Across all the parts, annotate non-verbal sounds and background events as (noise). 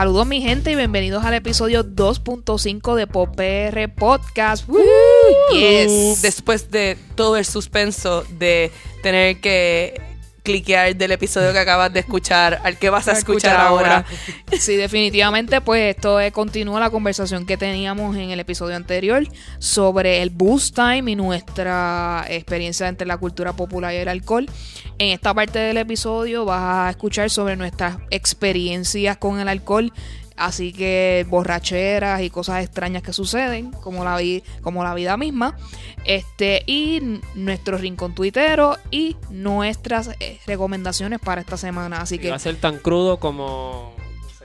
Saludos mi gente y bienvenidos al episodio 2.5 de PopR Podcast. Woo! Yes. Después de todo el suspenso de tener que cliquear del episodio que acabas de escuchar al que vas a escuchar, ahora. Sí, definitivamente, pues esto es- continúa la conversación que teníamos en el episodio anterior sobre el boost time y nuestra experiencia entre la cultura popular y el alcohol. En esta parte del episodio vas a escuchar sobre nuestras experiencias con el alcohol. Así que borracheras y cosas extrañas que suceden, como la, vi- como la vida misma. Este, y nuestro rincón tuitero y nuestras eh, recomendaciones para esta semana. Así Que va a ser tan crudo como.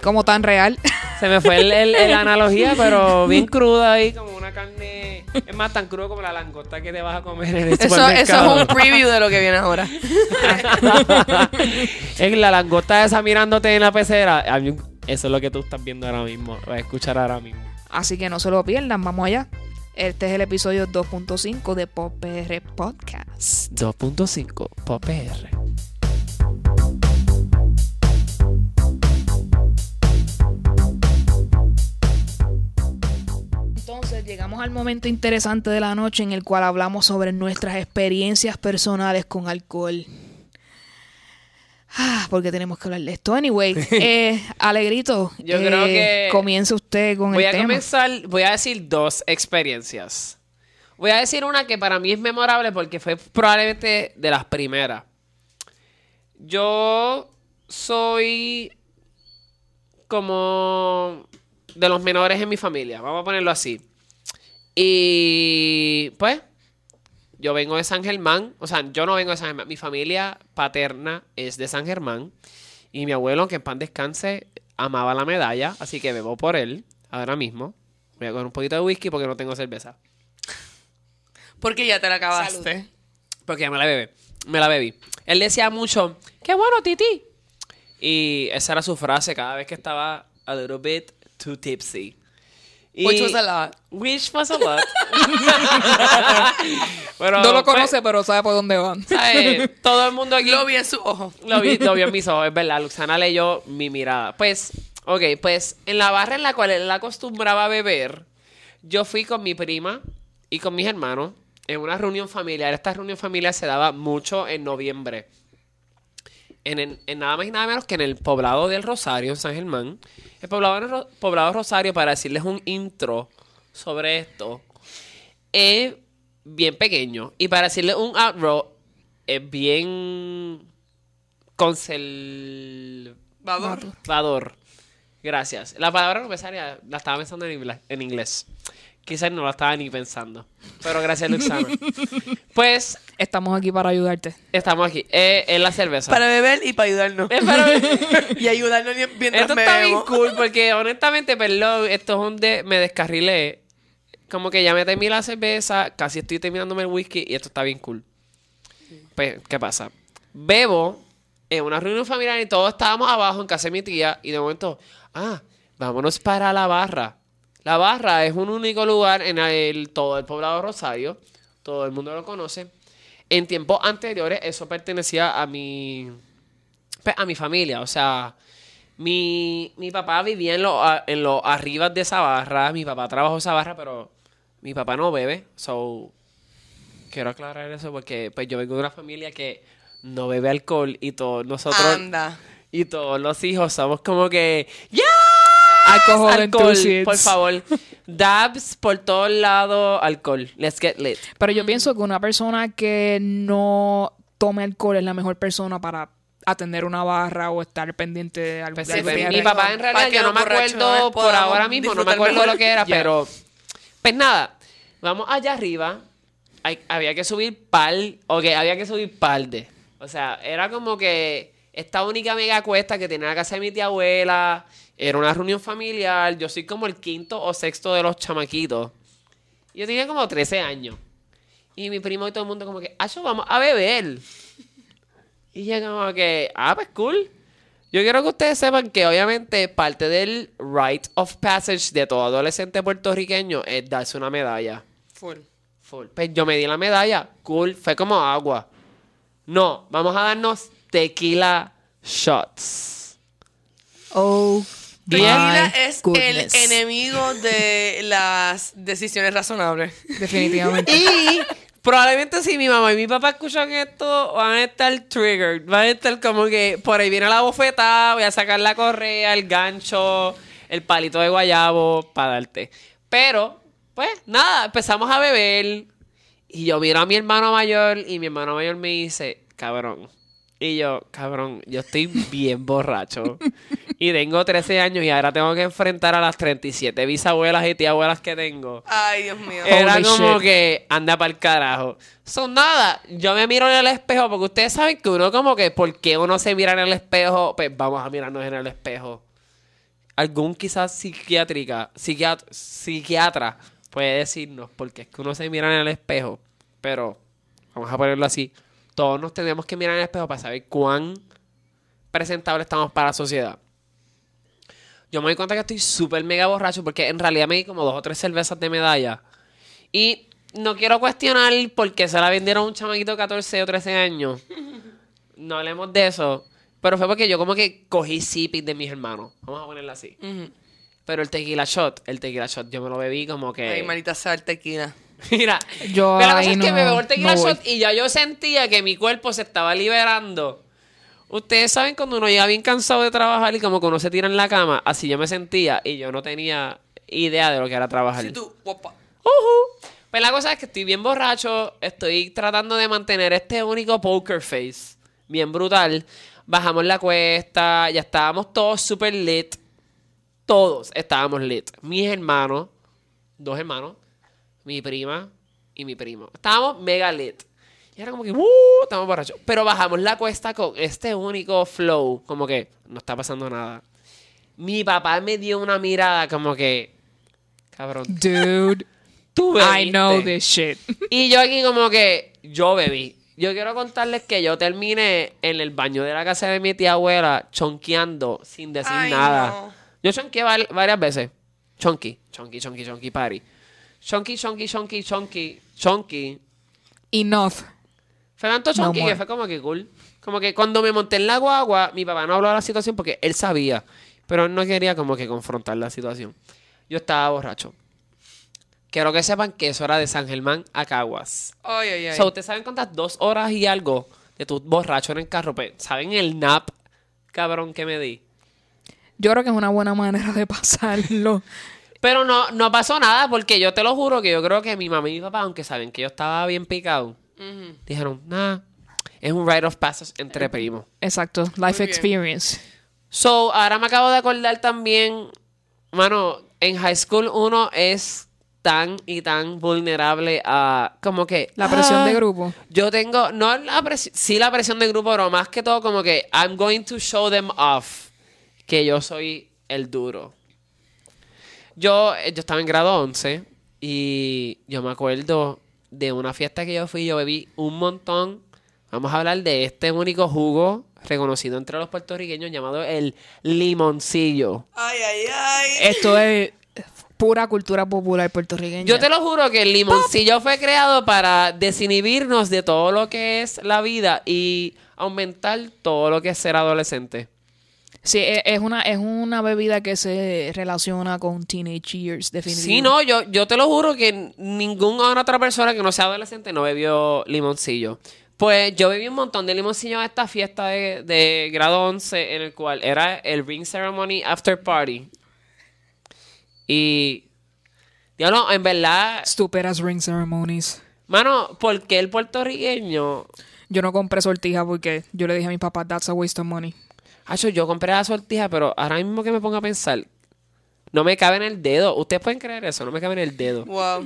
como tan real. Se me fue el (laughs) analogía, pero bien cruda ahí, como una carne. Es más, tan crudo como la langosta que te vas a comer en el Eso, eso es un preview de lo que viene ahora. (laughs) es la langosta esa mirándote en la pecera. A mí, Eso es lo que tú estás viendo ahora mismo. Vas a escuchar ahora mismo. Así que no se lo pierdan, vamos allá. Este es el episodio 2.5 de Pop PR Podcast. 2.5 PopR. Entonces llegamos al momento interesante de la noche en el cual hablamos sobre nuestras experiencias personales con alcohol. Ah, porque tenemos que hablar de esto. Anyway, (laughs) eh, Alegrito, Yo eh, creo que- comience usted con Voy el a tema. comenzar, voy a decir dos experiencias. Voy a decir una que para mí es memorable porque fue probablemente de las primeras. Yo soy como de los menores en mi familia, vamos a ponerlo así. Y pues, yo vengo de San Germán, o sea, yo no vengo de San Germán, mi familia paterna es de San Germán y mi abuelo, que en pan descanse, amaba la medalla, así que bebo por él ahora mismo. Voy a coger un poquito de whisky porque no tengo cerveza. Porque ya te la acabaste. Porque ya me la bebé. Me la bebí. Él decía mucho, qué bueno, Titi. Y esa era su frase cada vez que estaba a little bit too tipsy. Y- Which was a lot. Which was a lot. (laughs) Pero, no lo pues, conoce, pero sabe por dónde van. Todo el mundo aquí Lo vi en su ojo. lo vi, lo vi en mis (laughs) ojos, es verdad. Luxana leyó mi mirada. Pues, ok, pues en la barra en la cual él acostumbraba a beber, yo fui con mi prima y con mis hermanos en una reunión familiar. Esta reunión familiar se daba mucho en noviembre. En, en- en nada más y nada menos que en el poblado del Rosario, en San Germán. El poblado, del Ro- poblado Rosario, para decirles un intro sobre esto, es bien pequeño. Y para decirles un outro, es bien conservador. Vador. Gracias. La palabra no me salía, la estaba pensando en inglés. En inglés. Quizás no la estaba ni pensando. Pero gracias, Luxana. (laughs) pues Estamos aquí para ayudarte. estamos aquí. Eh, es la cerveza. Para beber y para ayudarnos. Es para- (laughs) y ayudarnos mientras Esto está bien cool porque honestamente, perdón, esto es un de... Me descarrilé. Como que ya me terminé la cerveza, casi estoy terminándome el whisky y esto está bien cool. Pues, ¿qué pasa? Bebo en una reunión familiar y todos estábamos abajo en casa de mi tía y de momento, ah, vámonos para la barra. La barra es un único lugar en el, todo el poblado de Rosario. Todo el mundo lo conoce. En tiempos anteriores eso pertenecía a mi, pues, a mi familia. O sea, mi, mi papá vivía en los en los arribas de esa barra. Mi papá trabajó esa barra, pero mi papá no bebe. So, quiero aclarar eso porque pues yo vengo de una familia que no bebe alcohol y todos nosotros Anda. y todos los hijos somos como que ¡Ya! Alcohol enthusiasts. por favor. Dabs por todos lados, alcohol. Let's get lit. Pero yo pienso que una persona que no tome alcohol es la mejor persona para atender una barra o estar pendiente de algo. Pues sí, pues, mi papá en realidad que yo no me acuerdo por ahora mismo, no me acuerdo mejor. lo que era, pero pues nada, vamos allá arriba. Hay- había que subir pal, ok, había que subir par de. O sea, era como que esta única mega cuesta que tenía la casa de mi tía abuela, era una reunión familiar, yo soy como el quinto o sexto de los chamaquitos. Yo tenía como 13 años. Y mi primo y todo el mundo como que, ah, yo vamos a beber. Y yo como que, ah, pues cool. Yo quiero que ustedes sepan que obviamente parte del rite of passage de todo adolescente puertorriqueño es darse una medalla. Full. Full. Pues yo me di la medalla, cool, fue como agua. No, vamos a darnos tequila shots. Oh My es goodness. el enemigo de las decisiones razonables. Definitivamente. Y probablemente si mi mamá y mi papá escuchan esto, van a estar triggered. Van a estar como que por ahí viene la bofetada, voy a sacar la correa, el gancho, el palito de guayabo para darte. Pero, pues nada, empezamos a beber. Y yo miro a mi hermano mayor y mi hermano mayor me dice, cabrón. Y yo, cabrón, yo estoy bien borracho. y tengo 13 años y ahora tengo que enfrentar a las 37 bisabuelas y tíabuelas que tengo. Ay, Dios mío. Era Holy como shit. que anda para el carajo. Son nada. Yo me miro en el espejo porque ustedes saben que uno como que, ¿por qué uno se mira en el espejo? Pues vamos a mirarnos en el espejo. Algún quizás psiquiátrica, psiquiat- psiquiatra puede decirnos por qué es que uno se mira en el espejo. Pero, vamos a ponerlo así. Todos nos tenemos que mirar en el espejo para saber cuán presentable estamos para la sociedad. Yo me doy cuenta que estoy súper mega borracho porque en realidad me di como dos o tres cervezas de medalla. Y no quiero cuestionar por qué se la vendieron a un chamaquito de 14 o 13 años. No hablemos de eso. Pero fue porque yo como que cogí sipis de mis hermanos. Vamos a ponerlo así. Pero el tequila shot, el tequila shot, yo me lo bebí como que... Ay, manita sea el tequila. (laughs) Mira, Yo pero la ahí cosa es que me tequila no shot y ya yo sentía que mi cuerpo se estaba liberando. Ustedes saben cuando uno llega bien cansado de trabajar y como que uno se tira en la cama, así yo me sentía y yo no tenía idea de lo que era trabajar. Si tú, guapa. Ujú. Pues la cosa es que estoy bien borracho, estoy tratando de mantener este único poker face, bien brutal. Bajamos la cuesta, ya estábamos todos super lit. Todos estábamos lit. Mis hermanos, dos hermanos, mi prima y mi primo. Estábamos mega lit. Y era como que, ¡uh! Estamos borrachos. Pero bajamos la cuesta con este único flow, como que no está pasando nada. Mi papá me dio una mirada como que, cabrón, Dude, (laughs) tú I know bebiste. this shit. (laughs) Y yo aquí como que yo bebí. Yo quiero contarles que yo terminé en el baño de la casa de mi tía abuela chonqueando sin decir Ay, nada. no. Yo chonqué val- varias veces. Chonky, chonky, chonky, chonky, party. Chonky, chonky, chonky, chonky, chonky. Enough. Fue tanto No chonky que fue como que cool. Como que cuando me monté en la guagua, mi papá no habló de la situación porque él sabía. Pero él no quería como que confrontar la situación. Yo estaba borracho. Quiero que sepan que eso era de San Germán a Caguas. Ay, ay, ay. So, ustedes saben cuántas dos horas y algo de tu borracho en el carro. Pues, ¿saben el nap cabrón que me di? Yo creo que es una buena manera de (laughs) pasarlo. Pero no, no pasó nada porque yo te lo juro que yo creo que mi mamá y mi papá, aunque saben que yo estaba bien picado, dijeron, nah, es un rite of passage entre primos. Exacto. Life Muy bien. experience. So, ahora me acabo de acordar también, mano, en high school uno es tan y tan vulnerable a como que La presión ah, de grupo. Yo tengo, no la presión, sí la presión de grupo, pero más que todo como que I'm going to show them off que yo soy el duro. Yo, eh, yo estaba en grado 11 y yo me acuerdo de una fiesta que yo fui, yo bebí un montón. Vamos a hablar de este único jugo reconocido entre los puertorriqueños llamado el limoncillo. Ay, ay, ay. Esto es pura cultura popular puertorriqueña. Yo te lo juro que el limoncillo fue creado para desinhibirnos de todo lo que es la vida y aumentar todo lo que es ser adolescente. Sí, e- es una, es una bebida que se relaciona con teenage years, definitivamente. Sí, no, yo, yo te lo juro que ninguna otra persona que no sea adolescente no bebió limoncillo. Pues yo bebí un montón de limoncillo en esta fiesta de, de grado 11 en el cual era el ring ceremony after party. Y... Diablo, en verdad, Stupid as ring ceremonies. mano, ¿por qué el puertorriqueño Yo no compré sortija porque yo le dije a mi papá, that's a waste of money. Hacho, yo compré la sortija, pero ahora mismo que me pongo a pensar, no me cabe en el dedo. Ustedes pueden creer eso, no me cabe en el dedo. Wow.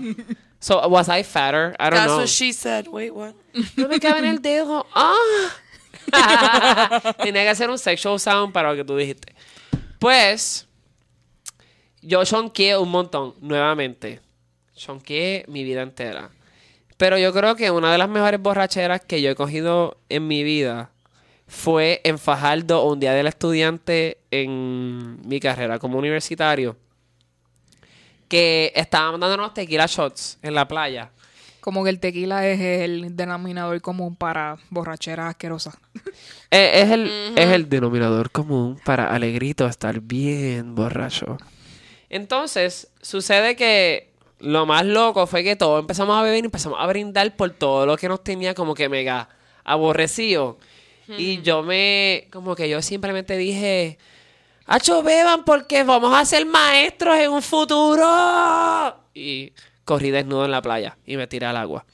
So, was I fatter? I don't That's know. what she said. Wait, what? No me cabe en el dedo. ¡Ah! (laughs) Tenía que hacer un sexual sound para lo que tú dijiste. Pues, yo chonqueé un montón, nuevamente. Chonqueé mi vida entera. Pero yo creo que una de las mejores borracheras que yo he cogido en mi vida fue en Fajardo un día del estudiante en mi carrera como universitario. Que estábamos dándonos tequila shots en la playa. Como que el tequila es el denominador común para borracheras asquerosas. (laughs) Eh, es, el, es el denominador común para Alegrito estar bien borracho. Entonces, sucede que lo más loco fue que todos empezamos a beber y empezamos a brindar por todo lo que nos tenía como que mega aborrecido. Y yo me, como que yo simplemente dije, Hacho, beban porque vamos a ser maestros en un futuro. Y corrí desnudo en la playa y me tiré al agua.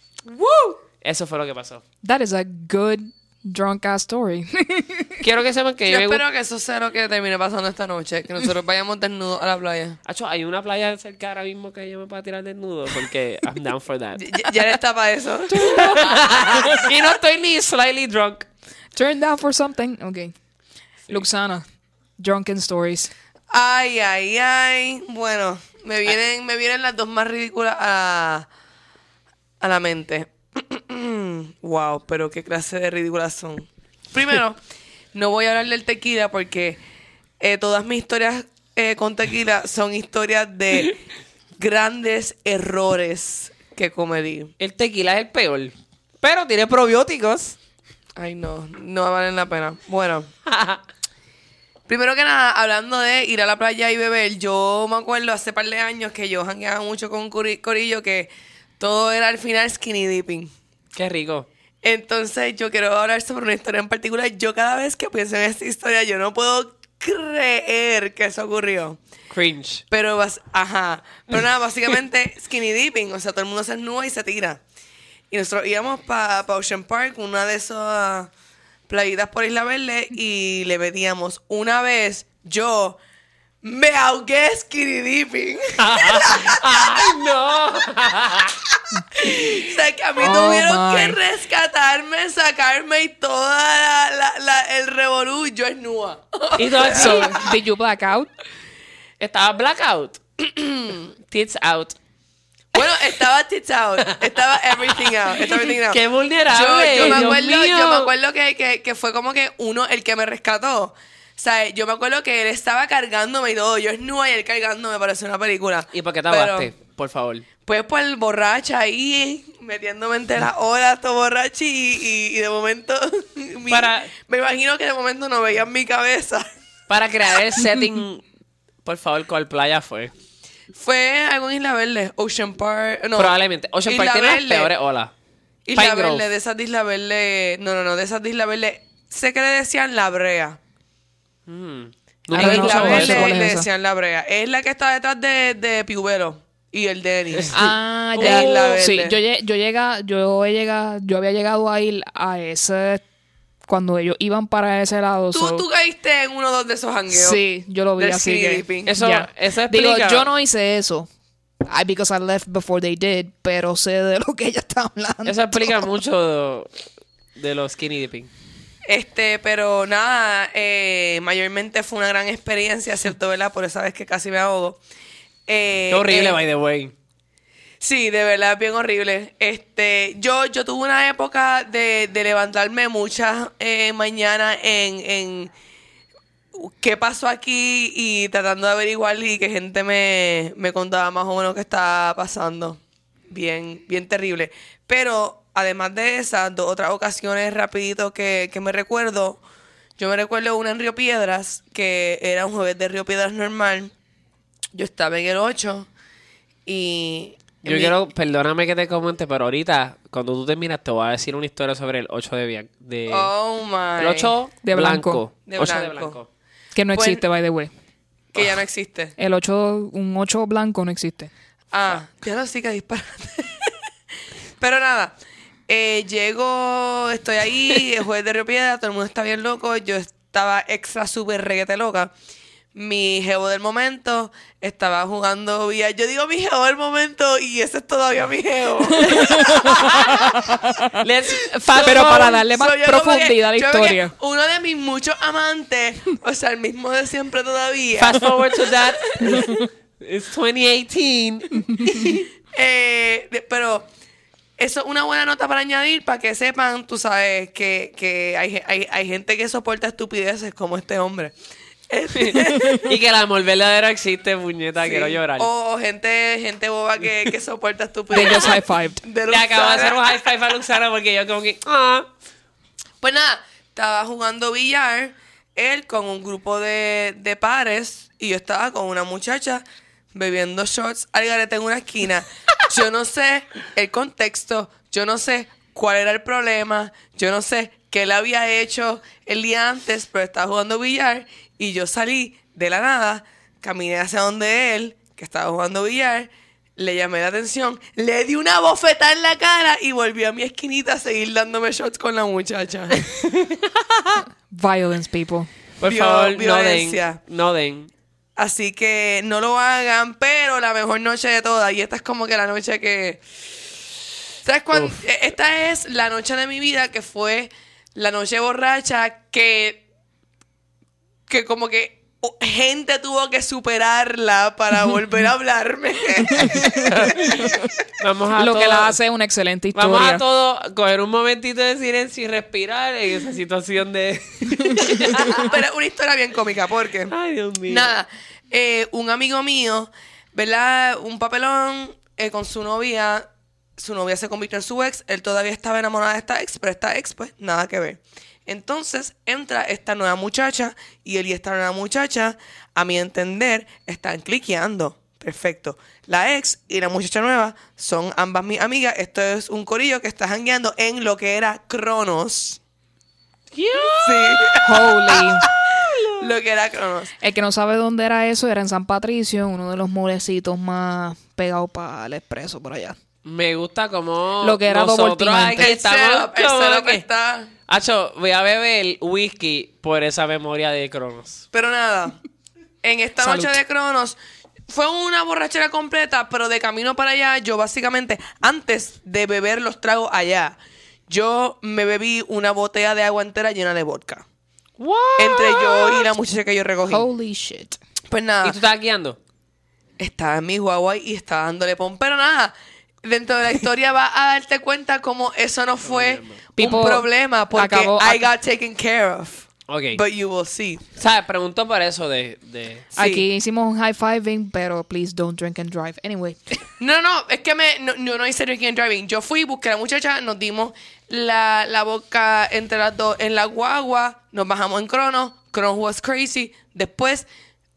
Eso fue lo que pasó. That is a good drunk ass story. (laughs) Quiero que sepan que Yo yo, espero que eso sea lo que termine pasando esta noche. Que nosotros (laughs) vayamos desnudos a la playa. Acho, hay una playa cerca ahora mismo que yo me pueda tirar desnudo porque I'm down for that. (laughs) Ya, ya está para eso. y no estoy ni slightly drunk. Turn down for something. Okay. Luxana, drunken stories. Ay, ay, ay. Bueno, me vienen, me vienen las dos más ridículas a, a la mente. (clears throat) wow, pero qué clase de ridículas son. Primero, (laughs) no voy a hablar del tequila porque eh, todas mis historias eh, con tequila son historias de (laughs) grandes errores que cometí. El tequila es el peor. Pero tiene probióticos. Ay, no, no valen la pena. Bueno, (laughs) primero que nada, hablando de ir a la playa y beber, yo me acuerdo hace par de años que yo jangueaba mucho con un cori- corillo que todo era al final skinny dipping. Qué rico. Entonces, yo quiero hablar sobre una historia en particular. Yo cada vez que pienso en esta historia, yo no puedo creer que eso ocurrió. Cringe. Pero, bas- ajá. Pero nada, básicamente (laughs) skinny dipping. O sea, todo el mundo se desnuda y se tira. Y nosotros íbamos para Ocean Park, una de esas playitas por Isla Verde, y le metíamos. Una vez, yo me ahogué skinny dipping. (laughs) ¡Ay, no! O sea, que a mí Oh, tuvieron my. que rescatarme, sacarme y toda la, la- la- el revolú, yo es nua. y así. So, (laughs) did you black out? Estaba blackout. (clears throat) Tits out. Bueno, estaba tits out, estaba everything out, estaba (laughs) everything out. ¡Qué vulnerable! yo me acuerdo, yo me acuerdo que, que, que fue como que uno el que me rescató. O sea, yo me acuerdo que él estaba cargándome y todo. Yo es nua y él cargándome, me pareció una película. ¿Y por qué te ahogaste? Por favor. Pues por el borracha ahí, metiéndome entre las olas, todo borracho y, y, y de momento... (laughs) mi- Para- Me imagino que de momento no veían mi cabeza. Para crear el (laughs) setting, por favor, ¿cuál playa fue? Fue algo en Isla Verde, Ocean Park... No, Probablemente. Ocean Park Isla tiene las Verde. peores olas. Isla Pine Grove. Verde, de esas de Isla Verde... No, no, no, de esas de Isla Verde... Sé que le decían La Brea. Mm. En know, Isla no Verde le decían La Brea. Es la que está detrás de, de Piubelo y el Denis. (laughs) (laughs) Ah, ya. Isla Verde. Sí, yo, lle- yo, llega, yo, he llegado, yo había llegado a ir a ese... Cuando ellos iban para ese lado. ¿Tú, so- tú caíste en uno de esos jangueos. Sí, yo lo vi así skinny que... dipping. Eso, Ya. eso Digo, explica. yo no hice eso. I, because I left before they did, pero sé de lo que ella está hablando. Eso explica mucho de, de los skinny dipping. Este, pero nada, eh, mayormente fue una gran experiencia, ¿cierto? ¿Verdad? Por esa vez que casi me ahogo. Eh, Qué horrible, eh, by the way. Sí, de verdad, bien horrible. Este, yo, yo tuve una época de, de levantarme muchas eh, mañanas en, en qué pasó aquí y tratando de averiguar y que gente me, me contaba más o menos qué estaba pasando. Bien, bien terrible. Pero además de esas, dos otras ocasiones rapidito que, que me recuerdo, yo me recuerdo una en Río Piedras, que era un jueves de Río Piedras normal. Yo estaba en el 8 y... Yo mi- quiero, perdóname que te comente, pero ahorita, cuando tú terminas, te voy a decir una historia sobre el 8 de... De Oh my. el 8 De blanco. De 8 de blanco. blanco. Que no Pues- existe, by the way. Que ya no existe. El 8, un 8 blanco no existe. Ah, ya lo sí que disparate. (laughs) Pero nada, eh, llego, estoy ahí, el jueves de Río Piedra, todo el mundo está bien loco, yo estaba extra súper reguete loca. Mi jevo del momento estaba jugando vía. Yo digo mi jevo del momento y ese es todavía mi jevo. (laughs) Pero para darle más So, que- profundidad a la historia. Uno de mis muchos amantes, o sea, el mismo de siempre todavía. Fast forward to that. It's 2018. (laughs) Eh, pero eso es una buena nota para añadir para que sepan, tú sabes, que, que hay, hay, hay gente que soporta estupideces como este hombre. (laughs) y que el amor verdadero existe, puñeta, Sí. quiero llorar. O gente, gente boba que, que soporta They estupideces. just high-fived. De Le acabo de hacer un high five a Luxana porque yo como que... Ah. Pues nada, estaba jugando billar, él con un grupo de, de pares, y yo estaba con una muchacha bebiendo shots al garete en una esquina. Yo no sé el contexto, yo no sé cuál era el problema, yo no sé qué él había hecho el día antes, pero estaba jugando billar y yo salí de la nada, caminé hacia donde él, que estaba jugando billar, le llamé la atención, le di una bofetada en la cara y volví a mi esquinita a seguir dándome shots con la muchacha. (laughs) Violence, people. Por Vio- favor, no violencia. den. No den. Así que no lo hagan, pero la mejor noche de todas. Y esta es como que la noche que. ¿Sabes cuándo? Eh, Esta es la noche de mi vida que fue la noche borracha que. que como que gente tuvo que superarla para (laughs) volver a hablarme. (laughs) Vamos a Lo que la hace una excelente historia. Vamos a todo coger un momentito de silencio y respirar en esa situación de. (laughs) pero es una historia bien cómica porque. Ay, Dios mío. Nada, eh, un amigo mío, ¿verdad? Un papelón eh, con su novia. Su novia se convirtió en su ex. Él todavía estaba enamorado de esta ex, pero esta ex, pues, nada que ver. Entonces entra esta nueva muchacha y él y esta nueva muchacha, a mi entender, están cliqueando. Perfecto. La ex y la muchacha nueva son ambas mis amigas. Esto es un corillo que está jangueando en lo que era Cronos. Sí, Holy. (laughs) lo que era Cronos. El que no sabe dónde era eso era en San Patricio, uno de los molecitos más pegados para el expreso por allá. Me gusta como. Lo que era nosotros aquí El estamos setup, el como setup que- está... Acho, voy a beber whisky por esa memoria de Cronos. Pero nada, en esta Salud. noche de Cronos fue una borrachera completa, pero de camino para allá, yo básicamente, antes de beber los tragos allá, yo me bebí una botella de agua entera llena de vodka. Entre yo y la muchacha que yo recogí. Holy shit. Pues ¿Y nada, tú estabas guiando? estaba en mi guagua y estaba dándole pon. Pero nada, dentro de la historia va a darte cuenta cómo eso no fue People, un problema, porque acabó- I got taken care of. Ok. But you will see. ¿Sabes? Preguntó por eso de. de... Sí. Aquí hicimos un high fiving, pero please don't drink and drive. Anyway. (laughs) No, no, es que me, no, yo no hice drinking and driving. Yo fui, busqué a la muchacha, nos dimos la, la boca entre las dos en la guagua, nos bajamos en Crono, Crono was crazy. Después,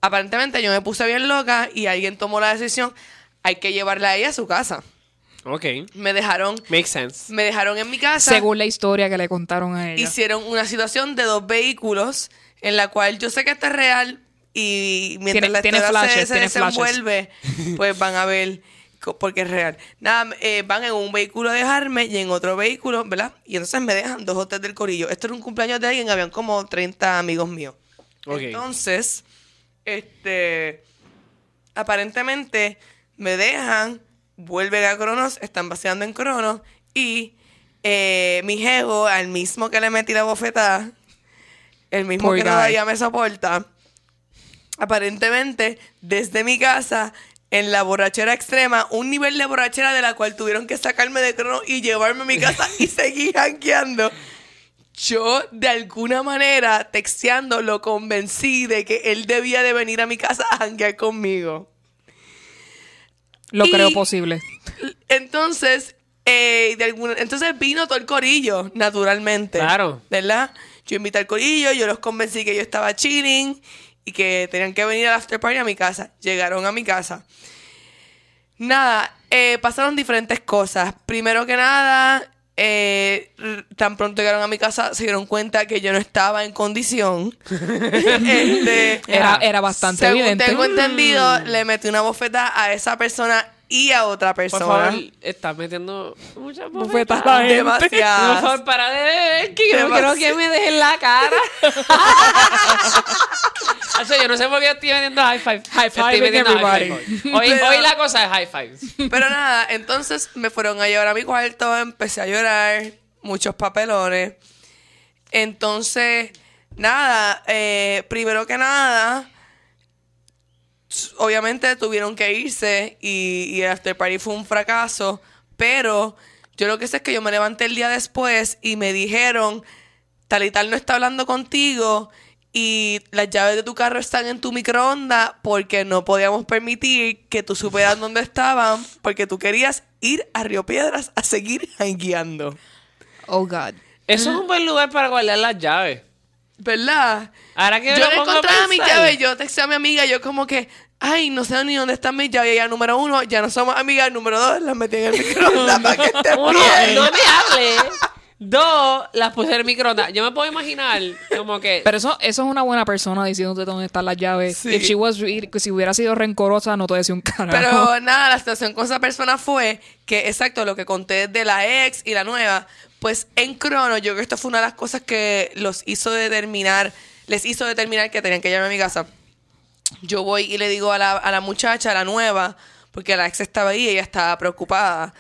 aparentemente yo me puse bien loca y alguien tomó la decisión, hay que llevarla a ella a su casa. Ok. Me dejaron, Makes sense. me dejaron en mi casa. Según la historia que le contaron a ella. hicieron una situación de dos vehículos en la cual yo sé que esto es real y mientras Tiene- la tiene historia se- flashes, se, tiene flashes. desenvuelve, pues van a ver porque es real. Nada, eh, van en un vehículo a dejarme y en otro vehículo, ¿verdad? Y entonces me dejan dos o tres del corillo. Esto era un cumpleaños de alguien, habían como 30 amigos míos. Ok. Entonces, este, aparentemente me dejan, vuelven a Cronos, están vaciando en Cronos y eh, mi jevo, al mismo que le metí la bofetada, el mismo Poor que guy. todavía me soporta, aparentemente desde mi casa en la borrachera extrema, un nivel de borrachera de la cual tuvieron que sacarme de Cronos y llevarme a mi casa y (laughs) seguir jangueando. Yo, de alguna manera, texteando, lo convencí de que él debía de venir a mi casa a conmigo. Lo y- creo posible. Entonces, eh, de alguna, entonces vino todo el corillo, naturalmente. Claro. ¿Verdad? Yo invité al corillo, yo los convencí que yo estaba chilling y que tenían que venir al after party a mi casa. Llegaron a mi casa. Nada, eh, pasaron diferentes cosas. Primero que nada, eh, tan pronto llegaron a mi casa, se dieron cuenta que yo no estaba en condición. (laughs) Este, Era, era bastante según evidente. tengo entendido, le metí una bofeta a esa persona y a otra Por persona. favor, estás metiendo muchas Bofetas bofetas. a la gente. Por Demasiadas. favor, para de beber, que yo no quiero que me dejen la cara. (laughs) Yo no sé por qué estoy metiendo high five. High Estoy metiendo high five hoy. Pero- hoy la cosa es high fives. Pero nada, entonces me fueron a llevar a mi cuarto, empecé a llorar, muchos papelones. Entonces, nada, eh, primero que nada, obviamente tuvieron que irse y, y el after party fue un fracaso, pero yo lo que sé es que yo me levanté el día después y me dijeron, tal y tal no está hablando contigo y las llaves de tu carro están en tu microondas porque no podíamos permitir que tú supieras (laughs) dónde estaban porque tú querías ir a Río Piedras a seguir guiando. Oh, God. Eso es un buen lugar para guardar las llaves. ¿Verdad? Ahora que yo no encontraba mis pensar. llaves. Yo texté a mi amiga. Yo como que, ay, no sé ni dónde están mis llaves. Y ella, número uno, ya no somos amigas. Número dos, las metí en el (laughs) microondas para que esté Uno, no me hable. Dos, las puse en el microondas. Yo me puedo imaginar como que... Pero eso, eso es una buena persona diciéndote dónde están las llaves. Sí. If she was re- si hubiera sido rencorosa, no te decía un carajo. Pero nada, la situación con esa persona fue que, exacto, lo que conté de la ex y la nueva, pues en crono, yo creo que esto fue una de las cosas que los hizo determinar, les hizo determinar que tenían que llamar a mi casa. Yo voy y le digo a la, a la muchacha, a la nueva, porque la ex estaba ahí y ella estaba preocupada.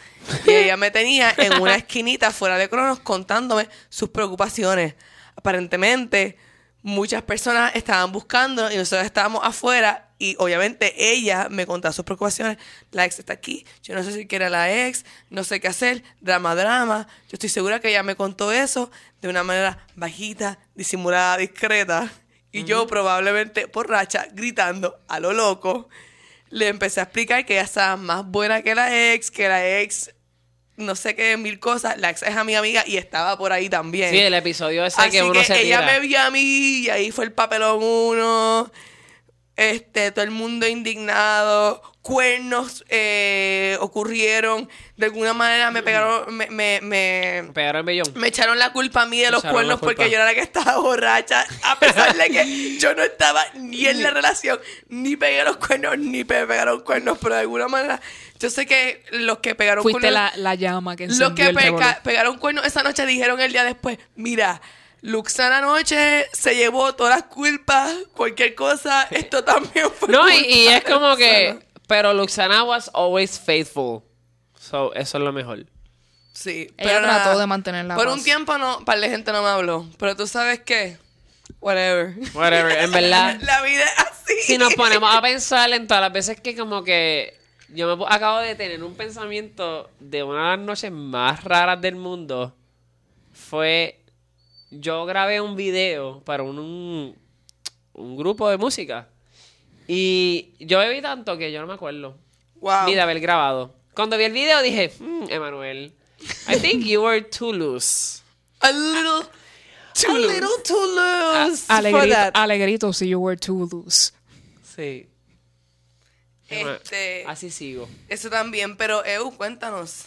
Y ella me tenía en una esquinita fuera de Cronos contándome sus preocupaciones. Aparentemente, muchas personas estaban buscando y nosotros estábamos afuera y obviamente ella me contaba sus preocupaciones. La ex está aquí, yo no sé si quiere a la ex, no sé qué hacer, drama, drama. Yo estoy segura que ella me contó eso de una manera bajita, disimulada, discreta. Y yo probablemente borracha, gritando a lo loco, le empecé a explicar que ella estaba más buena que la ex, que la ex no sé qué, mil cosas. La ex es a mi amiga y estaba por ahí también. Sí, el episodio ese Así que uno que se ella tira. me vio a mí y ahí fue el papelón uno. Este, todo el mundo indignado. Cuernos eh, ocurrieron. De alguna manera me pegaron, me, me, me, Me pegaron el vellón. me echaron la culpa a mí de los echaron cuernos porque yo era la que estaba borracha. A pesar de que (laughs) yo no estaba ni en la relación, ni pegué los cuernos, ni me pegaron cuernos. Pero de alguna manera, yo sé que los que pegaron Fuiste cuernos. la, la llama que Los que el pegaron cuernos esa noche dijeron el día después, mira, Luxana anoche se llevó todas las culpas, cualquier cosa, esto también fue No, y, culpa y es como que... Luxana. Pero Luxana was always faithful. So, eso es lo mejor. Sí, Ella pero trató nada, de mantener la Por paz. un tiempo no, par de gente no me habló, pero tú sabes qué, whatever. Whatever, en verdad. (laughs) La vida es así. si nos ponemos a pensar en todas las veces que como que yo me acabo de tener un pensamiento de una de las noches más raras del mundo fue yo grabé un video para un, un, un grupo de música y yo bebí tanto que yo no me acuerdo Wow. ni de haber grabado. Cuando vi el video dije, "Hmm, Emanuel, I think you were too loose. A little too A loose. little too loose Alegrito, that. alegrito si you were too loose. Sí. Este, Así sigo. eso también, pero Eu, cuéntanos.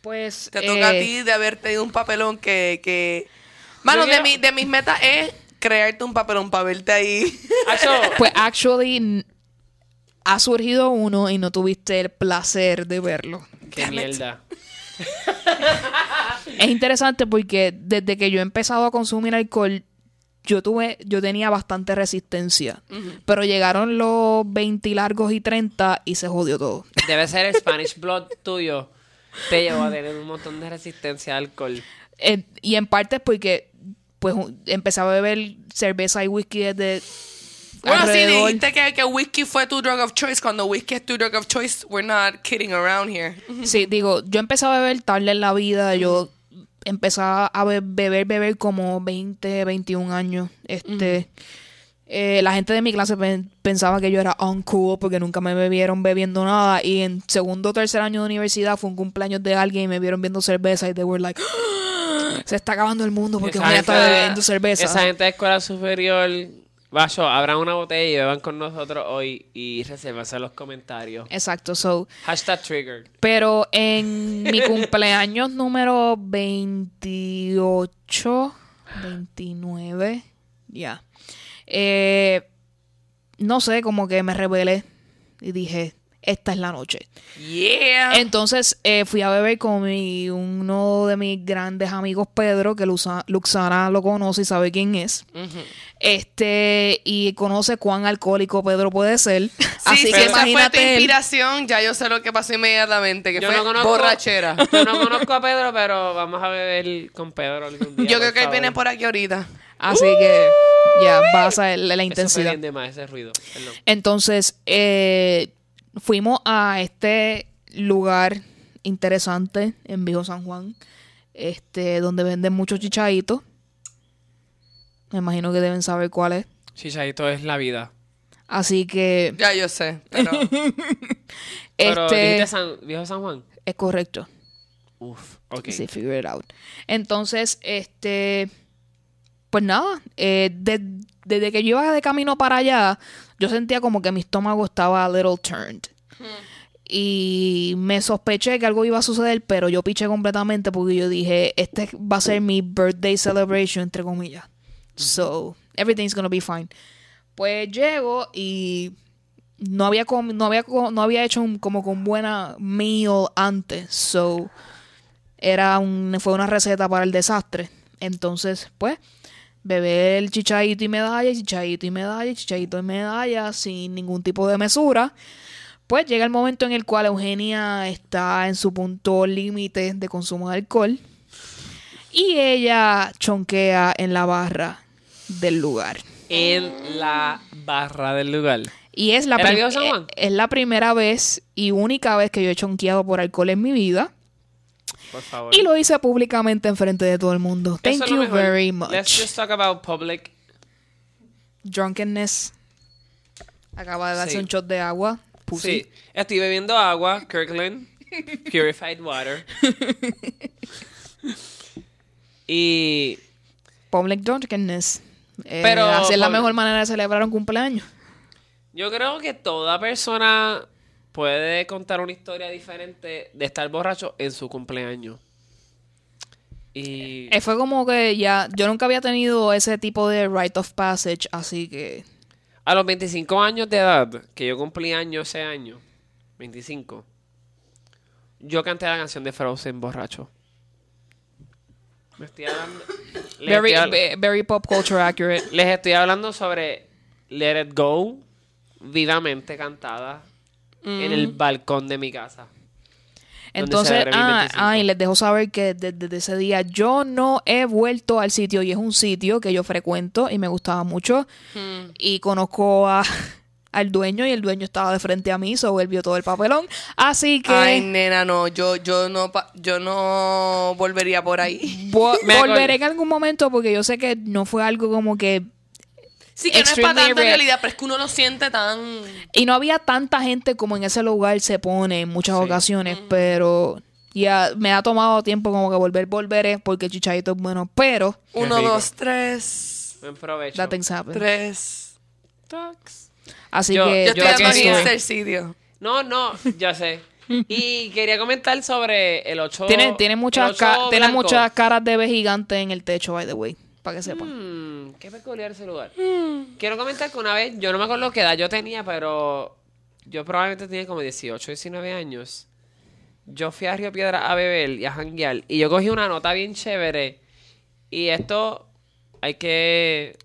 Pues Te toca a eh, ti de haber tenido un papelón que... que... Mano, de, mi, de mis metas es crearte un papelón para verte ahí. (laughs) Pues actually ha surgido uno y no tuviste el placer de verlo. qué mierda. Es interesante porque desde que yo he empezado a consumir alcohol, yo tuve, yo tenía bastante resistencia. Pero llegaron los 20 largos y 30 y se jodió todo. Debe ser el Spanish Blood tuyo. Te llevó a tener un montón de resistencia al alcohol. Eh, y en parte es porque pues empezaba a beber cerveza y whisky desde Bueno, si alrededor. dijiste que, que whisky fue tu drug of choice, cuando whisky es tu drug of choice, we're not kidding around here. (laughs) Sí, digo, yo empezaba a beber tarde en la vida, yo empezaba a be- beber, beber como 20, 21 años. Este, eh, la gente de mi clase pen- pensaba que yo era uncool porque nunca me bebieron bebiendo nada. Y en segundo o tercer año de universidad fue un cumpleaños de alguien y me vieron viendo cerveza y they were like, (gasps) "Ah, se está acabando el mundo porque voy a estar bebiendo cerveza. Esa gente de escuela superior, vayo, abran una botella y beban con nosotros hoy y resérvense en los comentarios. Exacto, so. Hashtag trigger. Pero en mi (laughs) cumpleaños número 28, 29, ya. Eh, no sé, como que me rebelé y dije, esta es la noche. Yeah. Entonces eh, fui a beber con mi, uno de mis grandes amigos, Pedro, que Luxa- Luxana lo conoce y sabe quién es. Este, y conoce cuán alcohólico Pedro puede ser. Sí, (laughs) Así si que esa fue tu imagínate él. inspiración, ya yo sé lo que pasó inmediatamente, que Yo fue no conozco- borrachera. (laughs) Yo no (laughs) conozco a Pedro, pero vamos a beber con Pedro algún día. Yo creo que él viene por aquí ahorita. Así que ya vas a ver la, la Eso fue intensidad. bien de más, ese ruido. Perdón. Entonces, eh, fuimos a este lugar interesante en Viejo San Juan, este, donde venden muchos chichaditos. Me imagino que deben saber cuál es. Chichadito es la vida. Así que, Ya yo sé, pero (laughs) Pero este, San- Viejo San Juan. es correcto. Uf, ok. Sí, figure it out. Entonces, este. Pues nada, eh, de- desde que yo iba de camino para allá, yo sentía como que mi estómago estaba a little turned. Y me sospeché que algo iba a suceder, pero yo piché completamente porque yo dije, este va a ser mi birthday celebration, entre comillas. So, everything's gonna be fine. Pues llego y no había, no había, no había hecho un- como con buena meal antes. So, era un, fue una receta para el desastre. Entonces, pues, beber el chichadito y medalla, chichadito y medalla, chichadito y medalla, sin ningún tipo de mesura. Pues llega el momento en el cual Eugenia está en su punto límite de consumo de alcohol. Y ella chonquea en la barra del lugar. En la barra del lugar. Y es la, ¿Era prim- Viejo San Juan? eh, es la primera vez y única vez que yo he chonqueado por alcohol en mi vida. Por favor. Y lo hice públicamente enfrente de todo el mundo. Thank you very much. Let's just talk about public. Drunkenness. Acaba de darse Sí. un shot de agua. Pussy. Sí, estoy bebiendo agua, Kirkland, (laughs) purified water. (laughs) y Public drunkenness. Eh, Pero, así es la mejor manera de celebrar un cumpleaños. yo creo que toda persona puede contar una historia diferente de estar borracho en su cumpleaños. Y Eh, fue como que ya, yo nunca había tenido ese tipo de rite of passage, así que a los 25 años de edad, que yo cumplí año ese año, 25, yo canté la canción de Frozen borracho. Me estoy hablando. very, estoy very pop culture accurate. Les estoy hablando sobre Let It Go, vivamente cantada en el balcón de mi casa. Entonces, ah, 25. ah, y les dejo saber que desde, desde ese día yo no he vuelto al sitio y es un sitio que yo frecuento y me gustaba mucho y conozco a, (laughs) al dueño y el dueño estaba de frente a mí, so él vio todo el papelón, así que Ay, nena, no, yo, yo no, pa- yo no volvería por ahí. vo- (laughs) volveré en algún momento porque yo sé que no fue algo como que Sí, que no es para tanta rare. realidad, pero es que uno lo siente tan... Y no había tanta gente como en ese lugar se pone en muchas Sí. ocasiones, pero ya me ha tomado tiempo como que volver, volveré, porque el chichadito es bueno. Pero, Uno, rico. dos, tres, Buen provecho. that things happen. tres. Talks. Así Yo- que Yo yo estoy hints del sitio. No, no, ya sé. (laughs) Y quería comentar sobre el 8 tiene, tiene, muchas el ca- ocho tiene muchas caras de B gigante en el techo, by the way, para que sepan. Mm, qué peculiar ese lugar. Quiero comentar que una vez, yo no me acuerdo qué edad yo tenía, pero yo probablemente tenía como 18, 19 años. Yo fui a Río Piedra a beber y a janguear. Y yo cogí una nota bien chévere. Y esto hay que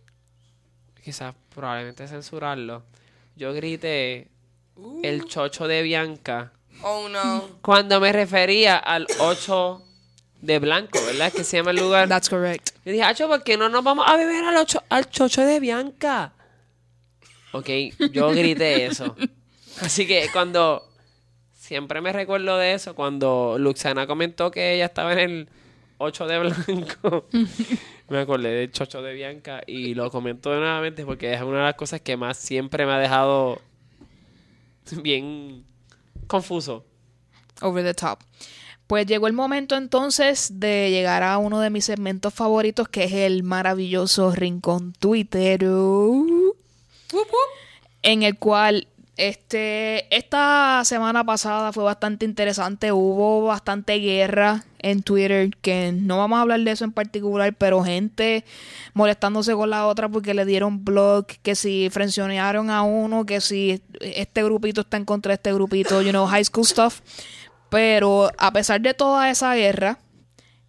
quizás probablemente censurarlo. Yo grité el chocho de Bianca Oh, no. cuando me refería al 8 de blanco, ¿verdad? Que se llama el lugar. That's correct. Yo dije, Acho, ¿por qué no nos vamos a beber al, ocho, al chocho de Bianca? Ok, yo grité eso. Así que cuando... Siempre me recuerdo de eso, cuando Luxana comentó que ella estaba en el 8 de blanco. (laughs) me acordé del chocho de Bianca y lo comento nuevamente porque es una de las cosas que más siempre me ha dejado bien confuso. Over the top. Pues llegó el momento entonces de llegar a uno de mis segmentos favoritos, que es el maravilloso Rincón Twitter. En el cual este esta semana pasada fue bastante interesante. Hubo bastante guerra en Twitter, que no vamos a hablar de eso en particular, pero gente molestándose con la otra porque le dieron blog, que si frencionaron a uno, que si este grupito está en contra de este grupito, you know, high school stuff. Pero a pesar de toda esa guerra,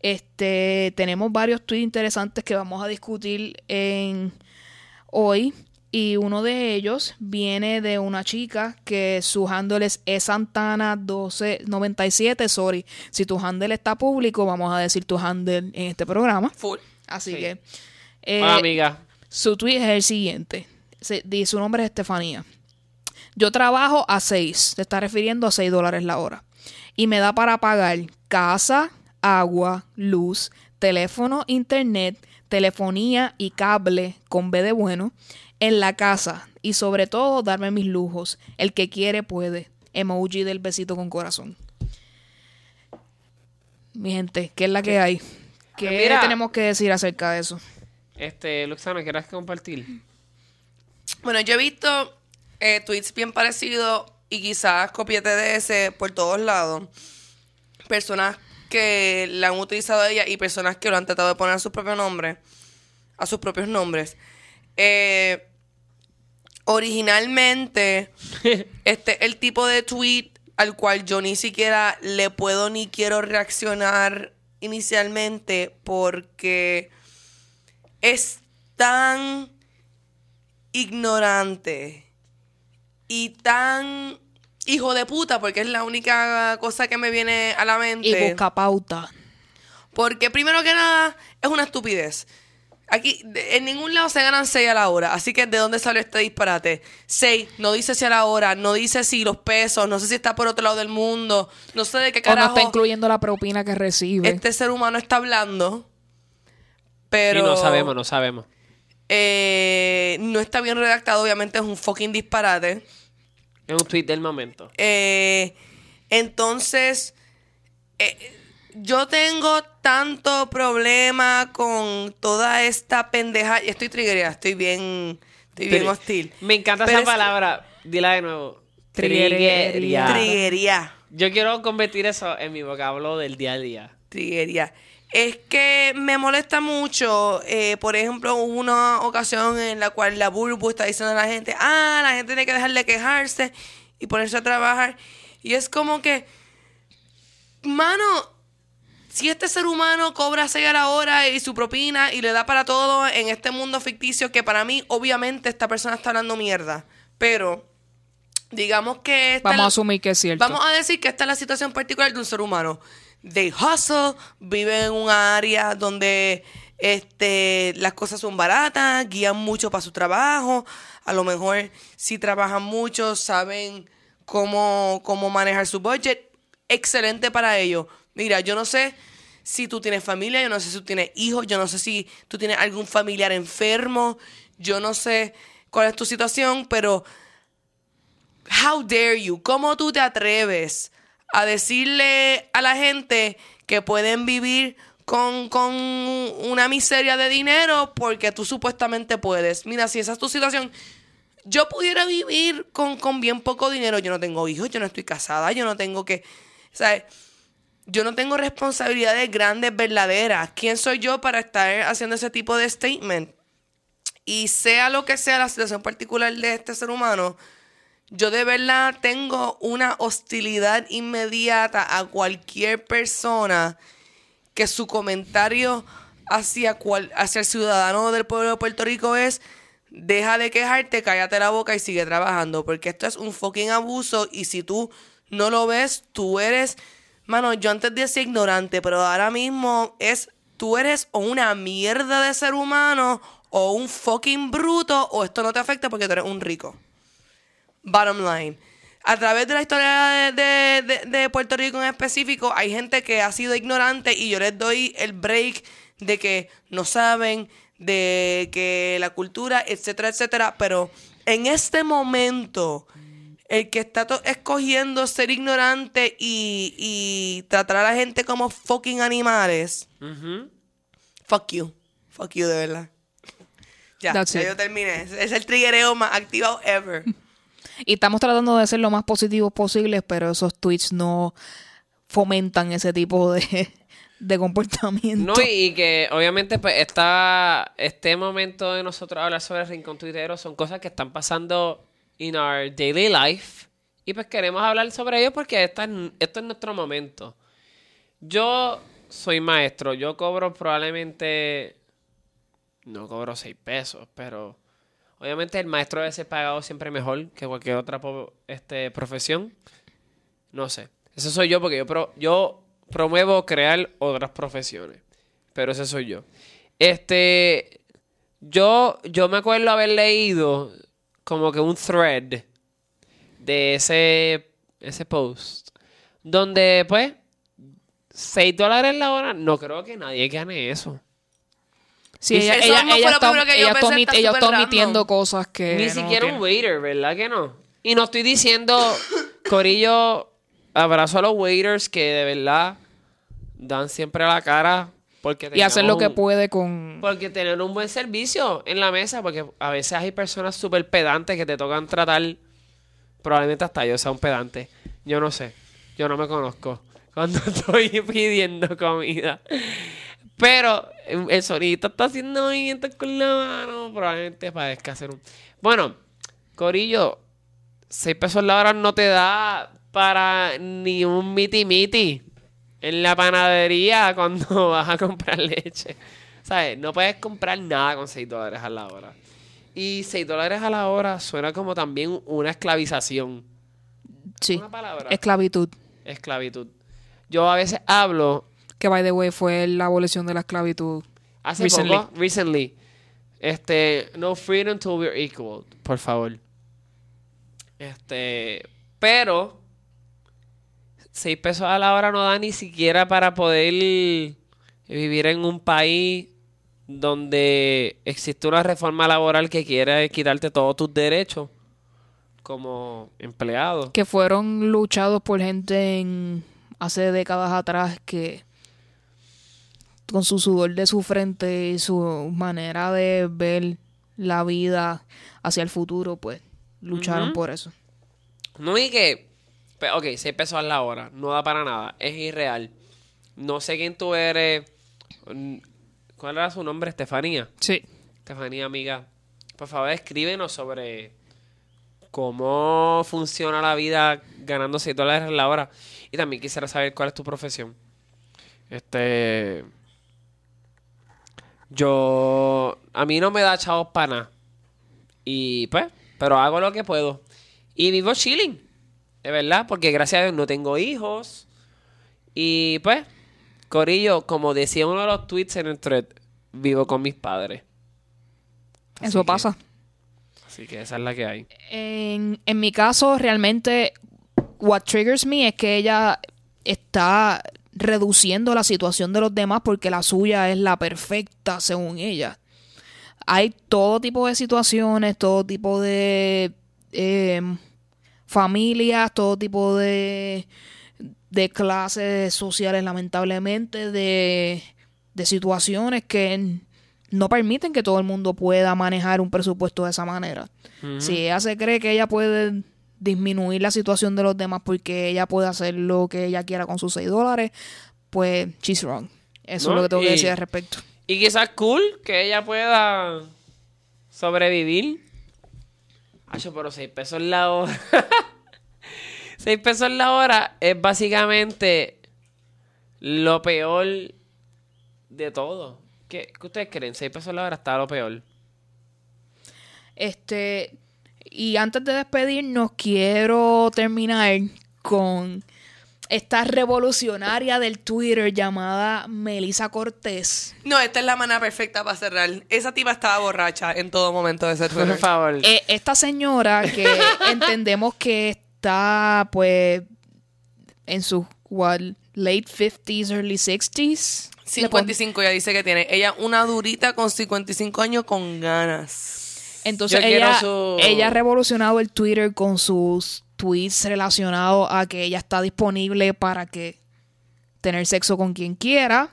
este, tenemos varios tweets interesantes que vamos a discutir en hoy. Y uno de ellos viene de una chica que su handle es esantana1297. Sorry, si tu handle está público, vamos a decir tu handle en este programa. Full. Así Sí. que eh, Hola, amiga. su tweet es el siguiente. Se- su nombre es Estefanía. Yo trabajo a 6, se está refiriendo a 6 dólares la hora. Y me da para pagar casa, agua, luz, teléfono, internet, telefonía y cable con B de bueno en la casa. Y sobre todo darme mis lujos. El que quiere puede. Emoji del besito con corazón. mi gente, ¿qué es la que hay? ¿Qué Pues mira. tenemos que decir acerca de eso? Este, Luxana, ¿quieres compartir? Bueno, yo he visto eh, tweets bien parecidos y quizás copiete de ese por todos lados. Personas que la han utilizado a ella y personas que lo han tratado de poner a sus propios nombres. A sus propios nombres. Eh, originalmente, (laughs) este el tipo de tweet al cual yo ni siquiera le puedo ni quiero reaccionar inicialmente porque es tan ignorante y tan hijo de puta, porque es la única cosa que me viene a la mente. Y busca pauta. Porque primero que nada, es una estupidez. Aquí, de- en ningún lado se ganan 6 a la hora. Así que, ¿de dónde salió este disparate? 6, no dice si a la hora, no dice si los pesos, no sé si está por otro lado del mundo, no sé de qué O no carajo está incluyendo la propina que recibe. este ser humano está hablando. Pero. Y no sabemos, no sabemos. eh, no está bien redactado, obviamente es un fucking disparate. Es un tweet del momento. Eh, entonces, eh, yo tengo tanto problema con toda esta pendeja. y Estoy triggerada, estoy bien, estoy bien hostil. Me encanta Pero esa es- palabra. Dila de nuevo. Triguería. Triguería. Yo quiero convertir eso en mi vocablo del día a día. triggería. Es que me molesta mucho, eh, por ejemplo, hubo una ocasión en la cual la Bulbu está diciendo a la gente, ah, la gente tiene que dejar de quejarse y ponerse a trabajar. Y es como que, mano, si este ser humano cobra 6 a la hora y su propina y le da para todo en este mundo ficticio, que para mí, obviamente, esta persona está hablando mierda. Pero, digamos que... Vamos a asumir que es cierto. Vamos a decir que esta es la situación particular de un ser humano. They hustle, viven en un área donde este, las cosas son baratas, guían mucho para su trabajo. A lo mejor, si trabajan mucho, saben cómo, cómo manejar su budget. Excelente para ellos. Mira, yo no sé si tú tienes familia, yo no sé si tú tienes hijos, yo no sé si tú tienes algún familiar enfermo, yo no sé cuál es tu situación, pero How dare you? ¿Cómo tú te atreves a decirle a la gente que pueden vivir con, con una miseria de dinero porque tú supuestamente puedes? Mira, si esa es tu situación, yo pudiera vivir con, con bien poco dinero. Yo no tengo hijos, yo no estoy casada, yo no tengo que... ¿Sabes? Yo no tengo responsabilidades grandes, verdaderas. ¿Quién soy yo para estar haciendo ese tipo de statement? Y sea lo que sea la situación particular de este ser humano, yo de verdad tengo una hostilidad inmediata a cualquier persona que su comentario hacia, cual, hacia el ciudadano del pueblo de Puerto Rico es deja de quejarte, cállate la boca y sigue trabajando, porque esto es un fucking abuso y si tú no lo ves, tú eres, mano, yo antes decía ignorante, pero ahora mismo es, tú eres o una mierda de ser humano o un fucking bruto o esto no te afecta porque tú eres un rico. Bottom line. A través de la historia de, de- de- de Puerto Rico en específico, hay gente que ha sido ignorante y yo les doy el break de que no saben, de que la cultura, etcétera, etcétera. Pero en este momento, el que está escogiendo ser ignorante y, y tratar a la gente como fucking animales, fuck you. Fuck you, de verdad. Ya, That's ya it. yo terminé. Es es el triggereo más activado ever. (laughs) Y estamos tratando de ser lo más positivos posibles, pero esos tweets no fomentan ese tipo de, de comportamiento. No, y que obviamente pues esta, este momento de nosotros hablar sobre el rincón tuitero son cosas que están pasando in our daily life y pues queremos hablar sobre ello porque esta es- esto es nuestro momento. Yo soy maestro, yo cobro probablemente, no cobro seis pesos, pero obviamente el maestro debe ser pagado siempre mejor que cualquier otra este, profesión. No sé. Eso soy yo porque yo, pro- yo promuevo crear otras profesiones. Pero ese soy yo. Este. Yo, yo me acuerdo haber leído como que un thread de ese, ese post. Donde, pues, 6 dólares la hora. No creo que nadie gane eso. Sí, ella, Eso ella, mismo fue lo está, primero que yo ella está pensé, está ella está omitiendo cosas que. Ni no siquiera un tiene. waiter, ¿verdad que no? Y no estoy diciendo, Corillo, abrazo a los waiters que de verdad dan siempre la cara porque Y hacer lo que puede con... Porque tener un buen servicio en la mesa, porque a veces hay personas súper pedantes que te tocan tratar, probablemente hasta yo sea un pedante. Yo no sé, yo no me conozco cuando (laughs) estoy pidiendo comida. Pero el sonito está haciendo movimientos con la mano, probablemente parezca hacer un... Bueno, Corillo, 6 pesos la hora no te da para ni un miti miti en la panadería (laughs) cuando vas a comprar leche. ¿Sabes? No puedes comprar nada con 6 dólares a la hora. Y 6 dólares a la hora suena como también una esclavización. Sí, Una palabra. esclavitud. Esclavitud. Yo a veces hablo Que, by the way, fue la abolición de la esclavitud. Hace Recently. poco, recently, este, no freedom till we're equal, por favor. Este, pero, 6 pesos a la hora no da ni siquiera para poder vivir en un país donde existe una reforma laboral que quiere quitarte todos tus derechos como empleado. Que fueron luchados por gente en hace décadas atrás que con su sudor de su frente y su manera de ver la vida hacia el futuro, pues lucharon por eso. No y que, pe- ok, 6 pesos a la hora, no da para nada, es irreal. No sé quién tú eres. mm, ¿Cuál era su nombre? Estefanía. Sí. Estefanía, amiga. Por favor, escríbenos sobre cómo funciona la vida ganando 6 dólares a la hora. Y también quisiera saber cuál es tu profesión. Este. Yo. A mí no me da chavos para nada. Y pues, pero hago lo que puedo. Y vivo chilling. De verdad, porque gracias a Dios no tengo hijos. Y pues, Corillo, como decía uno de los tweets en el thread, vivo con mis padres. Eso que- pasa. Así que esa es la que hay. En, en mi caso, realmente, what triggers me es que ella está reduciendo la situación de los demás porque la suya es la perfecta según ella. Hay todo tipo de situaciones, todo tipo de eh, familias, todo tipo de, de clases sociales, lamentablemente, de, de situaciones que no permiten que todo el mundo pueda manejar un presupuesto de esa manera. Si ella se cree que ella puede disminuir la situación de los demás porque ella puede hacer lo que ella quiera con sus 6 dólares, pues she's wrong. Eso No, es lo que tengo y- que decir al respecto. Y quizás cool que ella pueda sobrevivir. Acho, pero 6 pesos la hora. (laughs) 6 pesos la hora es básicamente lo peor de todo. ¿Qué, qué ustedes creen? 6 pesos la hora está lo peor. Este, y antes de despedirnos, quiero terminar con esta revolucionaria del Twitter llamada Melissa Cortés. No, esta es la manera perfecta para cerrar. Esa tipa estaba borracha en todo momento de ese Por Twitter. favor. Eh, esta señora que (laughs) entendemos que está, pues, en sus what, late 50s, early 60s. Le pon- 55 ya dice que tiene. Ella una durita con 55 años con ganas. Entonces Yo ella, su- ella ha revolucionado el Twitter con sus tweets relacionados a que ella está disponible para que tener sexo con quien quiera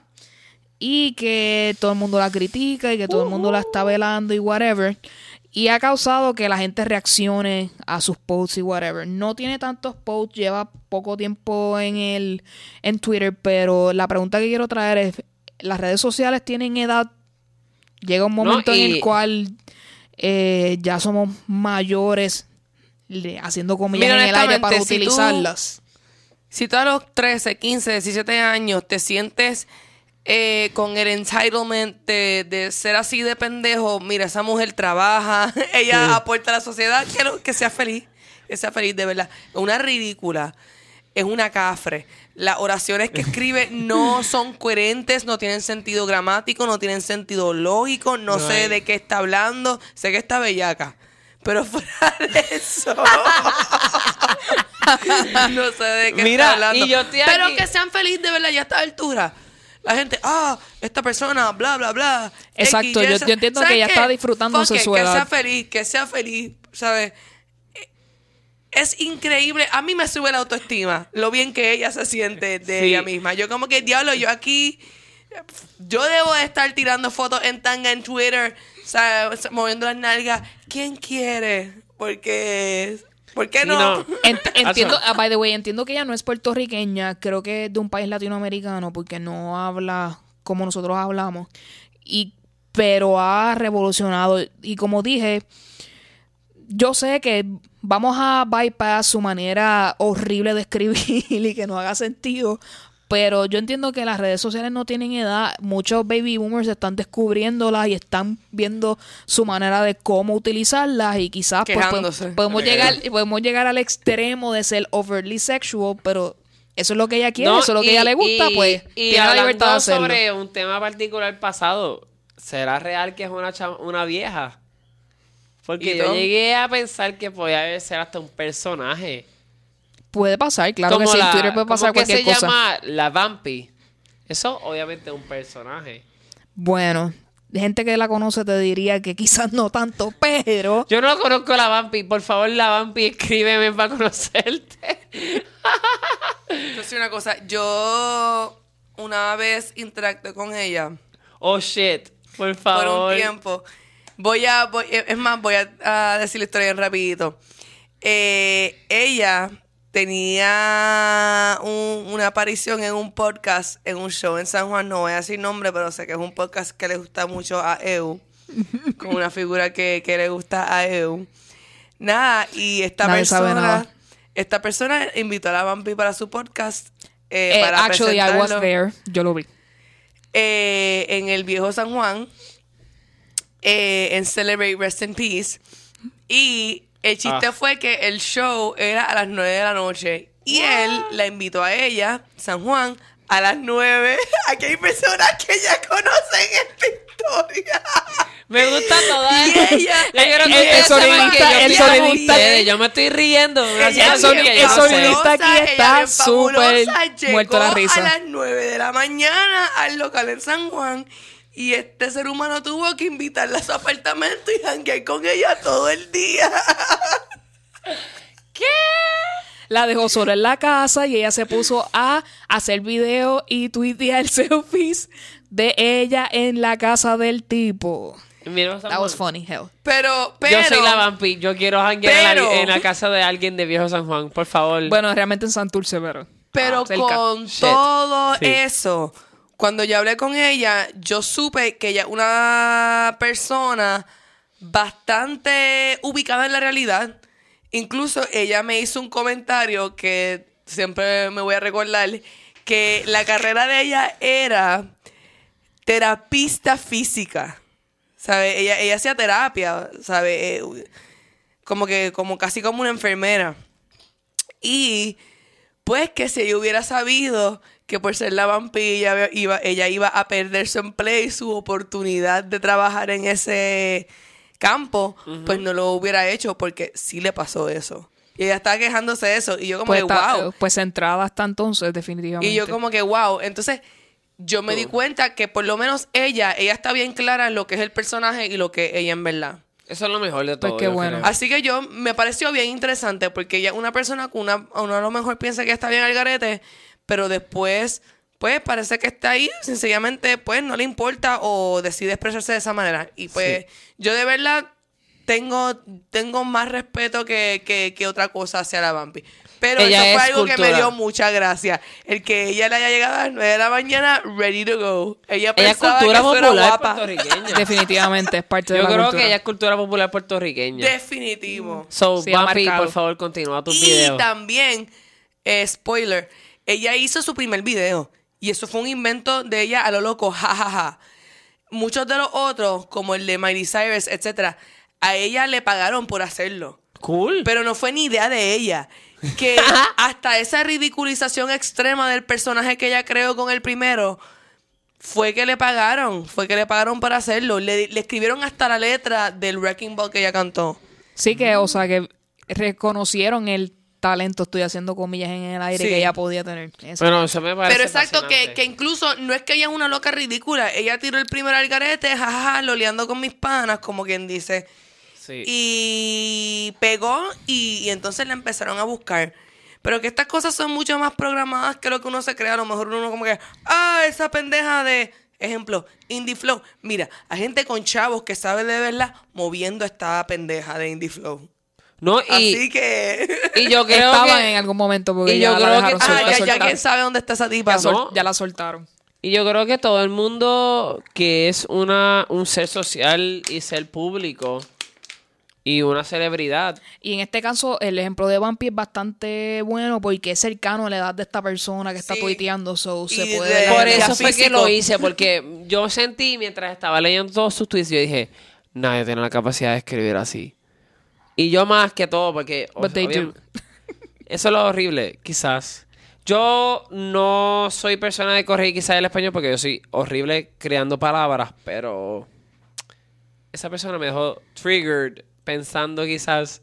y que todo el mundo la critica y que todo el mundo la está velando y whatever. Y ha causado que la gente reaccione a sus posts y whatever. No tiene tantos posts, lleva poco tiempo en el en Twitter, pero la pregunta que quiero traer es, ¿las redes sociales tienen edad? Llega un No, momento en el cual eh, ya somos mayores, haciendo comillas Mira, en el aire para tú- utilizarlas. Si tú a los 13, 15, 17 años te sientes eh, con el entitlement de, de ser así de pendejo, mira, esa mujer trabaja, (laughs) ella aporta a la sociedad, quiero que sea feliz, que sea feliz, de verdad. Es una ridícula, es una cafre. Las oraciones que escribe no son coherentes, no tienen sentido gramático, no tienen sentido lógico, no, No sé hay. de qué está hablando, sé que está bellaca. Pero (laughs) fuera de eso. (laughs) no sé de qué Mira, está hablando. y yo estoy Pero aquí- que sean felices de verdad ya a esta altura. La gente, ah, esta persona, bla, bla, bla. Exacto, X, yo- entiendo ¿Sabes que ella está it, su Que edad. sea feliz, que sea feliz, ¿sabes? Es increíble. A mí me sube la autoestima, lo bien que ella se siente de Sí. ella misma. Yo como que, diablo, yo aquí, yo debo de estar tirando fotos en tanga en Twitter, o sea, moviendo las nalgas. ¿Quién quiere? Porque, ¿por qué Sí, no? no. (laughs) Ent- entiendo, ah, by the way, entiendo que ella no es puertorriqueña, creo que es de un país latinoamericano porque no habla como nosotros hablamos. Y pero ha revolucionado y como dije, yo sé que vamos a bypass su manera horrible de escribir (laughs) y que no haga sentido, pero yo entiendo que las redes sociales no tienen edad. Muchos baby boomers están descubriéndolas y están viendo su manera de cómo utilizarlas y quizás pues, Quejándose. podemos, podemos llegar podemos llegar al extremo de ser overly sexual, pero eso es lo que ella quiere, No, eso es lo que y- ella le gusta, y- pues y tiene la hablando libertad de hacerlo. sobre un tema particular pasado, ¿será real que es una, chama- una vieja? Porque ¿Y yo llegué a pensar que podía ser hasta un personaje. Puede pasar, claro que Como sí, en la- Twitter puede ¿cómo pasar que cualquier se cosa. llama la Vampi. Eso obviamente es un personaje. Bueno, gente que la conoce te diría que quizás no tanto, pero Yo no conozco a la Vampi. Por favor, la Vampi, escríbeme para conocerte. Entonces, una cosa, yo una vez interactué con ella Oh, shit. Por por favor. un tiempo. Voy a, voy- es más, voy a, a decir la historia bien rapidito. Eh, ella tenía un- una aparición en un podcast, en un show en San Juan, no voy a decir nombre, pero sé que es un podcast que le gusta mucho a Eu, (laughs) con una figura que, que le gusta a Eu. Nada, y esta Nadie persona, esta persona invitó a la Vampi para su podcast. eh, eh, para actually I was there, yo lo vi. eh, en el viejo San Juan, eh, en Celebrate Rest in Peace. Y el chiste Ah. fue que el show era a las 9 de la noche. Y él la invitó a ella, San Juan, a las 9. (laughs) Aquí hay personas que ya conocen esta historia. Me gusta toda Y ella- que el- sonidista- el sonidista- ustedes. Yo me estoy riendo. Ella que el sonidista aquí está ella súper muerto la risa. a las 9 de la mañana al local en San Juan y este ser humano tuvo que invitarla a su apartamento y janguear con ella todo el día. (laughs) La dejó sola en la casa y ella se puso a hacer video y tuitear (laughs) selfies de ella en la casa del tipo. Mira, That was funny, hell. Pero, pero... Yo soy la vampi. Yo quiero janguear en, en la casa de alguien de Viejo San Juan. Por favor. Bueno, realmente en Santurce, pero... Pero Ah, con Shit. todo Sí. Cuando yo hablé con ella, yo supe que ella es una persona bastante ubicada en la realidad. Incluso ella me hizo un comentario que siempre me voy a recordar, que la carrera de ella era terapista física. ¿Sabe? Ella, ella hacía terapia, ¿sabe? Eh, Como que, como casi como una enfermera. Y pues que si ella hubiera sabido que por ser la vampilla iba, ella iba a perder su empleo y su oportunidad de trabajar en ese campo, pues no lo hubiera hecho porque sí le pasó eso. Y ella estaba quejándose de eso. Y yo como Pues, que, está- wow. pues centrada hasta entonces, definitivamente. Y yo como que, wow. Entonces, yo me di cuenta que por lo menos ella, ella está bien clara en lo que es el personaje y lo que es ella en verdad. Eso es lo mejor de Pues todo. qué yo bueno. creo. Así que yo me pareció bien interesante porque ella una persona que una, uno a lo mejor piensa que está bien al garete, pero después, pues parece que está ahí, sencillamente, pues no le importa o decide expresarse de esa manera. Y pues yo de verdad tengo, tengo más respeto que, que, que otra cosa hacia la Vampi. Pero Ella eso fue es algo que me dio mucha gracia. El que ella le haya llegado a las 9 de la mañana, ready to go. Ella, Ella es pensaba cultura que eso era popular guapa. puertorriqueña. Definitivamente es parte de Yo la creo cultura. que ella es cultura popular puertorriqueña. Definitivo. So, Sí, marcado. por favor, continúa tus Y videos. también, eh, spoiler, ella hizo su primer video. Y eso fue un invento de ella a lo loco, jajaja. Muchos de los otros, como el de Miley Cyrus, etcétera, a ella le pagaron por hacerlo. Cool. Pero no fue ni idea de ella. Que (laughs) hasta esa ridiculización extrema del personaje que ella creó con el primero, fue que le pagaron. Fue que le pagaron para hacerlo. Le, le escribieron hasta la letra del Wrecking Ball que ella cantó. Sí que, o sea, que reconocieron el talento, estoy haciendo comillas en el aire, Sí. que ella podía tener. Eso. bueno, eso me parece Pero exacto, que, que incluso no es que ella es una loca ridícula. Ella tiró el primer algarete, jajaja, loleando con mis panas, como quien dice. Sí. Y pegó y, y entonces la empezaron a buscar. Pero que estas cosas son mucho más programadas que lo que uno se crea. A lo mejor uno como que, ah, esa pendeja de, ejemplo, Indie Flow. Mira, hay gente con chavos que sabe de verla moviendo esta pendeja de Indie Flow. No, y, Así que... y yo (laughs) creo Estaban que... en algún momento porque y ya yo la creo dejaron Ah, ah, ya, ya. ¿quién sabe dónde está esa tipa? Ya, sol- No. ya la soltaron. Y yo creo que todo el mundo que es una un ser social y ser público y una celebridad. Y en este caso, el ejemplo de Vampi es bastante bueno porque es cercano a la edad de esta persona que está Sí. tuiteando. So, se Y puede de- Por eso fue que lo hice, porque yo sentí mientras estaba leyendo todos sus tweets, yo dije, nadie tiene la capacidad de escribir así. Y yo más que todo, porque... But they do. Eso es lo horrible, quizás. Yo no soy persona de corregir quizás el español porque yo soy horrible creando palabras, pero esa persona me dejó triggered pensando quizás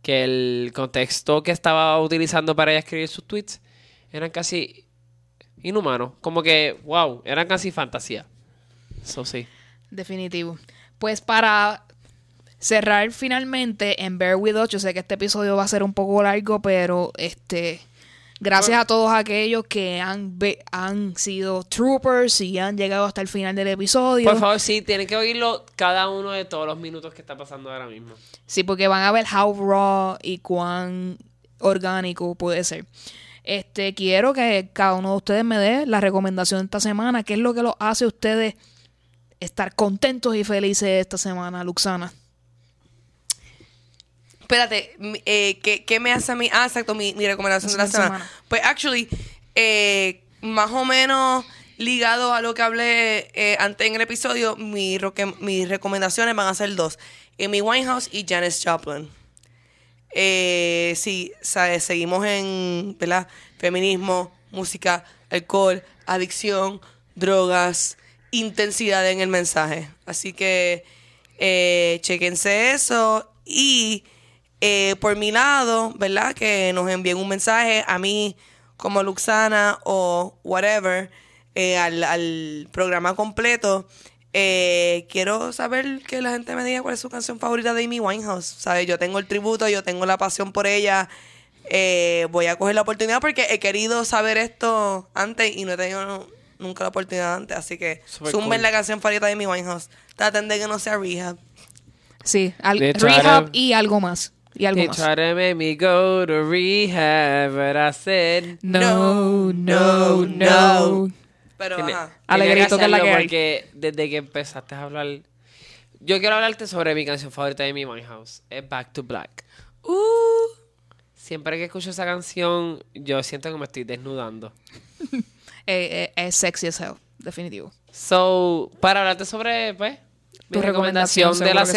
que el contexto que estaba utilizando para ella escribir sus tweets eran casi inhumanos. Como que, wow, eran casi fantasía. Eso sí. Definitivo. Pues para cerrar finalmente en Bear With Us, yo sé que este episodio va a ser un poco largo, pero este gracias a todos aquellos que han, han sido troopers y han llegado hasta el final del episodio. Por favor, sí, tienen que oírlo cada uno de todos los minutos que está pasando ahora mismo. Sí, porque van a ver how raw y cuán orgánico puede ser. Este, quiero que cada uno de ustedes me dé la recomendación de esta semana. ¿Qué es lo que los hace a ustedes estar contentos y felices esta semana, Luxana? Espérate, eh, ¿qué, qué me hace a mí? Ah, exacto, mi, mi recomendación de la semana. semana. Pues, actually, eh, más o menos ligado a lo que hablé eh, antes en el episodio, mi mis recomendaciones van a ser dos. Amy Winehouse y Janis Joplin. Eh, sí, sabes, seguimos en, ¿verdad? Feminismo, música, alcohol, adicción, drogas, intensidad en el mensaje. Así que eh, chequense eso y eh, por mi lado, ¿verdad? Que nos envíen un mensaje a mí como Luxana o whatever eh, al, al programa completo. Eh, quiero saber que la gente me diga cuál es su canción favorita de Amy Winehouse. ¿Sabes? Yo tengo el tributo, yo tengo la pasión por ella. Eh, voy a coger la oportunidad porque he querido saber esto antes y no he tenido nunca la oportunidad antes. Así que cool. la canción favorita de Amy Winehouse. Traten de que no sea Rehab. Sí, al- rehab y algo más. Y algo They más. tried to make me go to rehab, but I said... No, no, no, no. Pero, Tiene- ajá. Alegrito que la que hay. Porque desde que empezaste a hablar... Yo quiero hablarte sobre mi canción favorita de mi Winehouse. Es Back to Black. Uh, Siempre que escucho esa canción, yo siento que me estoy desnudando. (laughs) Eh, eh, es sexy as hell, definitivo. So, para hablarte sobre, pues, mi Tu recomendación recomendación, de la sí.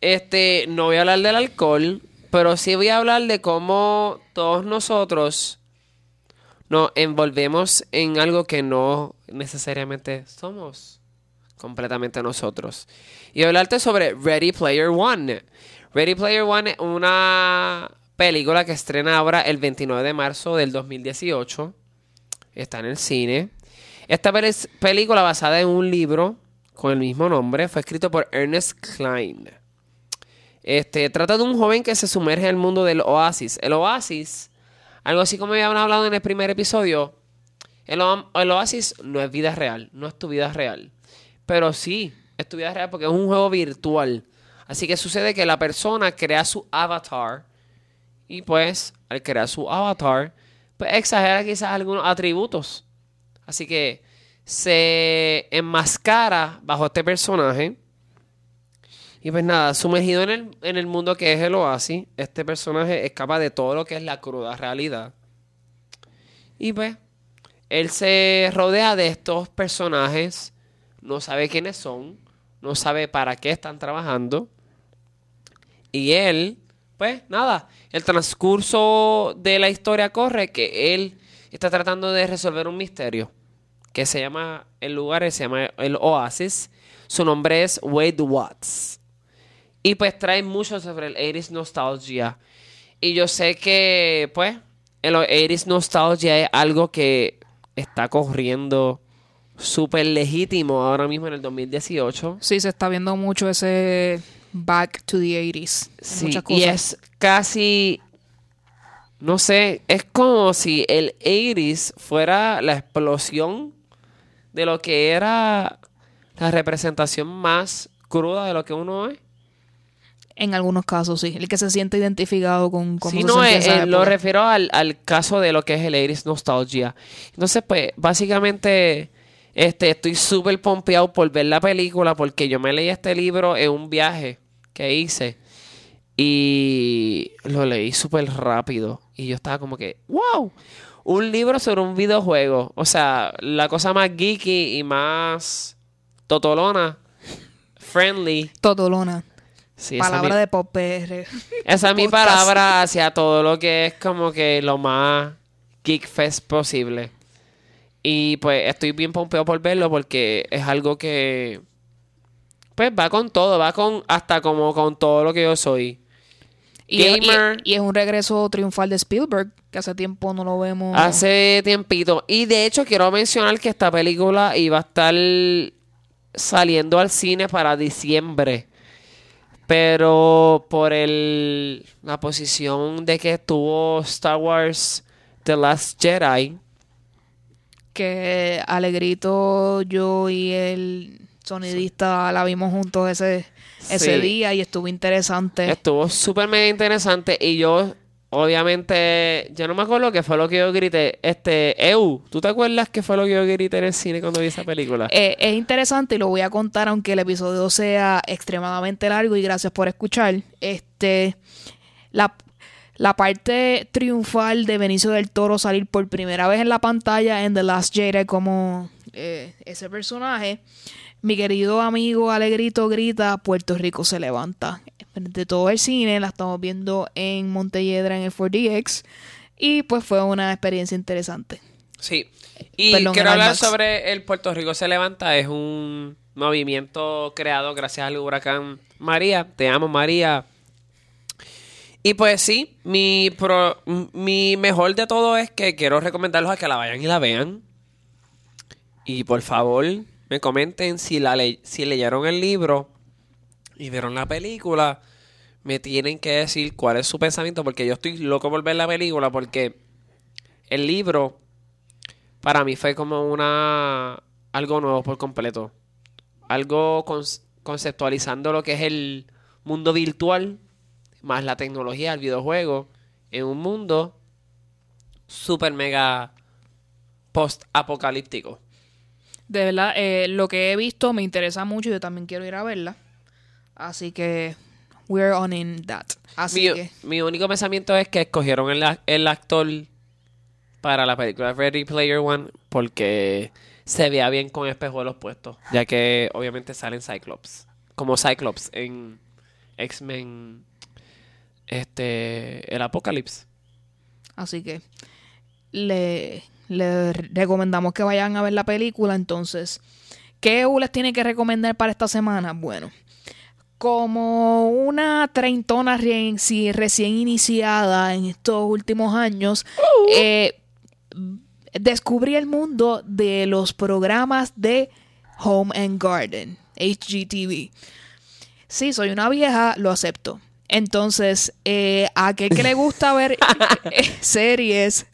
Este, no voy a hablar del alcohol, pero sí voy a hablar de cómo todos nosotros nos envolvemos en algo que no necesariamente somos completamente nosotros. Y hablarte sobre Ready Player One. Ready Player One es una película que estrena ahora el 29 de marzo del 2018. Está en el cine. Esta pel- película basada en un libro con el mismo nombre fue escrito por Ernest Klein. Este, trata de un joven que se sumerge en el mundo del oasis. El oasis, algo así como habíamos hablado en el primer episodio, el, el oasis no es vida real, no es tu vida real. Pero sí, es tu vida real porque es un juego virtual. Así que sucede que la persona crea su avatar y pues al crear su avatar, pues exagera quizás algunos atributos. Así que se enmascara bajo este personaje. Y pues nada, sumergido en el, en el mundo que es el oasis, este personaje escapa de todo lo que es la cruda realidad. Y pues, él se rodea de estos personajes, no sabe quiénes son, no sabe para qué están trabajando. Y él, pues nada, el transcurso de la historia corre que él está tratando de resolver un misterio que se llama, el lugar se llama el Oasis. Su nombre es Wade Watts. Y pues trae mucho sobre el 80s nostalgia. Y yo sé que, pues, el 80s nostalgia es algo que está corriendo súper legítimo ahora mismo en el 2018. Sí, se está viendo mucho ese back to the 80s. en Sí, muchas y es casi, no sé, es como si el 80s fuera la explosión de lo que era la representación más cruda de lo que uno es. En algunos casos, sí. El que se siente identificado con cómo Sí, no, eh, eh, lo refiero al, al caso de lo que es el 80s Nostalgia. Entonces, pues, básicamente, este, estoy súper pompeado por ver la película porque yo me leí este libro en un viaje que hice y lo leí súper rápido y yo estaba como que, wow, un libro sobre un videojuego. O sea, la cosa más geeky y más totolona, friendly. Totolona. Sí, Palabra mi- de pop PR. esa es mi palabra hacia todo lo que es como que lo más geek fest posible. Y pues estoy bien pompeado por verlo porque es algo que pues va con todo, va con hasta como con todo lo que yo soy. Y es, y- Gamer. y es un regreso triunfal de Spielberg, que hace tiempo no lo vemos. Hace tiempito. Y de hecho quiero mencionar que esta película iba a estar saliendo al cine para diciembre. Pero por el, la posición de que estuvo Star Wars The Last Jedi, Que Alegrito, yo y el sonidista la vimos juntos ese, ese Sí. día y estuvo interesante. estuvo súper interesante. Y yo, obviamente, yo no me acuerdo qué fue lo que yo grité. Este, Eu, ¿tú te acuerdas qué fue lo que yo grité en el cine cuando vi esa película? Eh, es interesante y lo voy a contar aunque el episodio sea extremadamente largo y gracias por escuchar. Este, la, la parte triunfal de Benicio del Toro salir por primera vez en la pantalla en The Last Jedi como eh, ese personaje. Mi querido amigo Alegrito grita, Puerto Rico se levanta. Frente a todo el cine, la estamos viendo en Montelledra en el 4DX y pues fue una experiencia interesante. Sí. Y Perdón, quiero hablar sobre el Puerto Rico se levanta. Es un movimiento creado gracias al huracán María. Te amo, María. Y pues sí, mi, pro- mi mejor de todo es que quiero recomendarlos a que la vayan y la vean. Y por favor, me comenten si, la le- si leyeron el libro y vieron la película. Me tienen que decir cuál es su pensamiento porque yo estoy loco por ver la película porque el libro para mí fue como una algo nuevo por completo. Algo conceptualizando lo que es el mundo virtual más la tecnología, el videojuego en un mundo super mega post apocalíptico. De verdad, eh, lo que he visto me interesa mucho y yo también quiero ir a verla. Así que, we're on in that. Así Mi, que, mi único pensamiento es que escogieron el, el actor para la película Ready Player One porque se veía bien con espejuelos puestos, ya que obviamente salen Cyclops, como Cyclops en X-Men este el Apocalipsis. así que le, le recomendamos que vayan a ver la película. Entonces, ¿qué EU les tiene que recomendar para esta semana? Bueno, como una treintona recién, sí, recién iniciada en estos últimos años, eh, descubrí el mundo de los programas de Home and Garden, HGTV. Sí, soy una vieja, lo acepto. Entonces, eh, a aquel que le gusta ver (laughs) eh, series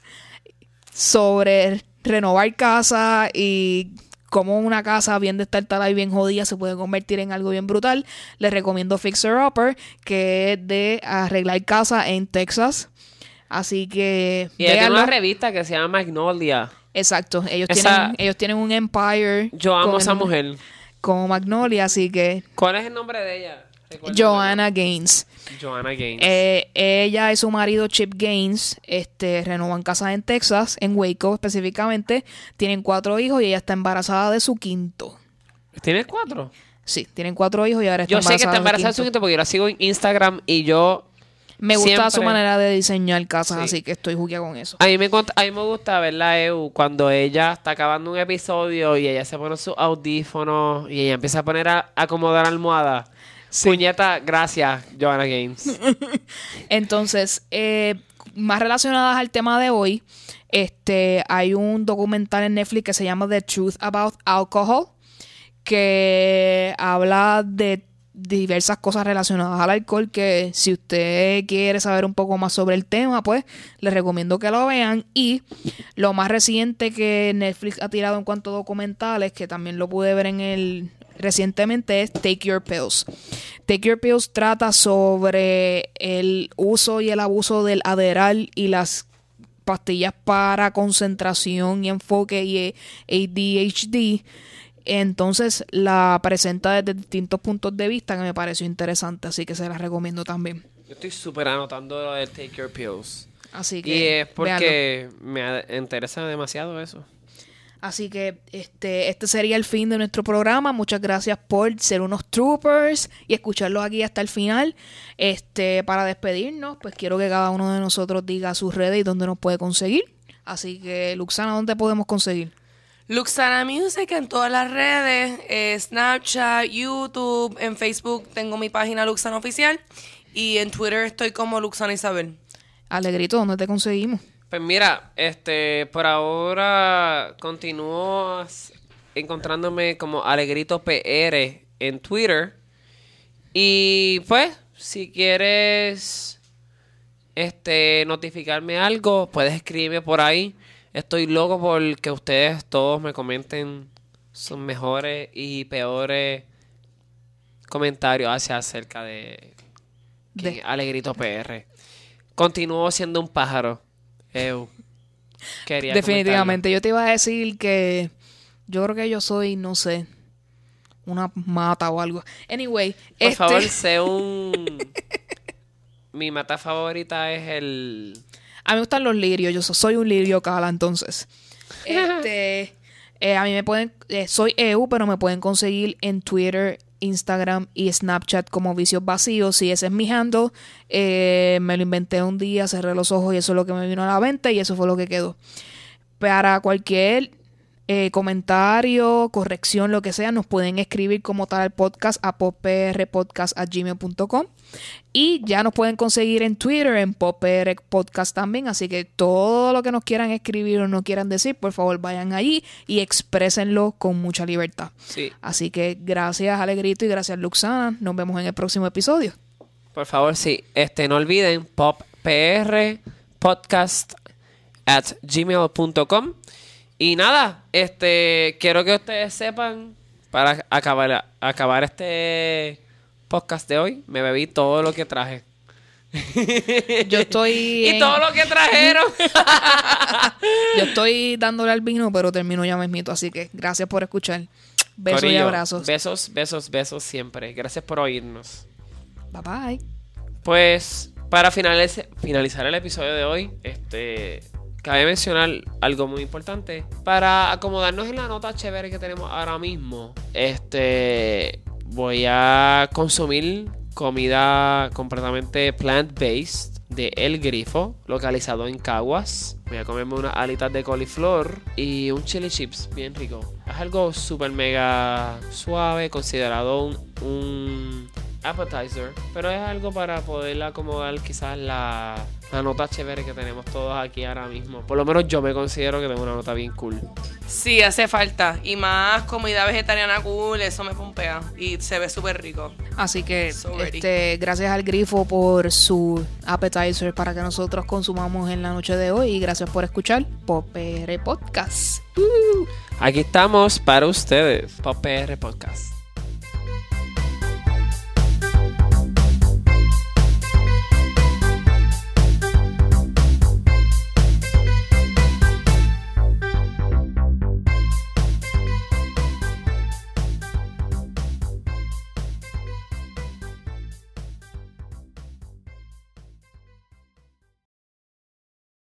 sobre renovar casa y cómo una casa bien destartalada y bien jodida se puede convertir en algo bien brutal, les recomiendo Fixer Upper, que es de arreglar casa en Texas. Así que Y véanlo. una revista que se llama Magnolia. Exacto, ellos Esa- tienen ellos tienen un empire. Yo amo a esa mujer. Como Magnolia, así que ¿Cuál es el nombre de ella? Joanna Gaines. Joanna Gaines. Eh, ella y su marido Chip Gaines este, renovan casas en Texas, en Waco específicamente. Tienen cuatro hijos y ella está embarazada de su quinto. ¿Tienes cuatro? Sí, tienen cuatro hijos y ahora está Yo sé que está embarazada de su quinto. porque yo la sigo en Instagram y yo Me gusta su manera de diseñar casas, Sí. así que estoy jugueada con eso. A mí, me, a mí me gusta ver la EU cuando ella está acabando un episodio y ella se pone sus audífonos y ella empieza a poner a acomodar almohadas. Puñeta, gracias, Joanna Gaines. (laughs) Entonces, eh, más relacionadas al tema de hoy, este, hay un documental en Netflix que se llama The Truth About Alcohol, que habla de diversas cosas relacionadas al alcohol que si usted quiere saber un poco más sobre el tema, pues les recomiendo que lo vean. Y lo más reciente que Netflix ha tirado en cuanto a documentales, que también lo pude ver en el recientemente es Take Your Pills. Take Your Pills trata sobre el uso y el abuso del Adderall y las pastillas para concentración y enfoque y ADHD. Entonces la presenta desde distintos puntos de vista que me pareció interesante, así que se las recomiendo también. Yo estoy súper anotando lo de Take Your Pills. Así que Y es véanlo. porque me interesa demasiado eso. Así que este, este sería el fin de nuestro programa. Muchas gracias por ser unos troopers y escucharlos aquí hasta el final. Este, para despedirnos, pues quiero que cada uno de nosotros diga sus redes y dónde nos puede conseguir. Así que, Luxana, ¿dónde podemos conseguir? Luxana Music en todas las redes, eh, Snapchat, YouTube, en Facebook tengo mi página Luxana Oficial y en Twitter estoy como Luxana Isabel. Alegrito, ¿dónde te conseguimos? Pues mira, este, por ahora continúo encontrándome como Alegrito PR en Twitter. Y pues, si quieres este notificarme algo, puedes escribirme por ahí. Estoy loco por que ustedes todos me comenten sus mejores y peores comentarios hacia acerca de, De- Alegrito PR. Continúo siendo un pájaro. Eu. Quería Definitivamente. Yo te iba a decir que yo creo que yo soy, no sé, una mata o algo. Anyway, Por este, favor, (laughs) sé un... Mi mata favorita es el... A mí me gustan los lirios, yo so- soy un lirio cala, entonces. (laughs) Este, eh, a mí me pueden, eh, soy EU, pero me pueden conseguir en Twitter, Instagram y Snapchat como Vicios Vacíos. Si ese es mi handle, eh, me lo inventé un día, cerré los ojos y eso es lo que me vino a la mente y eso fue lo que quedó. Para cualquier eh, comentario, corrección, lo que sea, nos pueden escribir como tal al podcast a popprpodcast.gmail.com y ya nos pueden conseguir en Twitter, en Popper Podcast también. Así que todo lo que nos quieran escribir o no quieran decir, por favor vayan allí y exprésenlo con mucha libertad. Sí. Así que gracias Alegrito y gracias Luxana. Nos vemos en el próximo episodio. Por favor, sí. Este, no olviden poppr podcast at gmail.com. Y nada, este, quiero que ustedes sepan, para acabar, acabar este podcast de hoy, me bebí todo lo que traje. (laughs) Yo estoy. Y todo lo que trajeron. (laughs) Yo estoy dándole al vino, pero termino ya mismito. Así que gracias por escuchar. Besos y abrazos. Besos, besos, besos siempre. Gracias por oírnos. Bye bye. Pues para finaliz- finalizar el episodio de hoy, este cabe mencionar algo muy importante. Para acomodarnos en la nota chévere que tenemos ahora mismo, este voy a consumir comida completamente plant-based de El Grifo, localizado en Caguas. Voy a comerme unas alitas de coliflor y un chili chips bien rico. Es algo súper mega suave, considerado un, un appetizer, pero es algo para poder acomodar quizás la, la nota chévere que tenemos todos aquí ahora mismo. Por lo menos yo me considero que tengo una nota bien cool. Sí, hace falta. Y más comida vegetariana cool, eso me pompea. Y se ve súper rico. Así que So este, gracias al grifo por su appetizer para que nosotros consumamos en la noche de hoy. Y gracias por escuchar Popere Podcast. Aquí estamos para ustedes, Pop PR Podcast.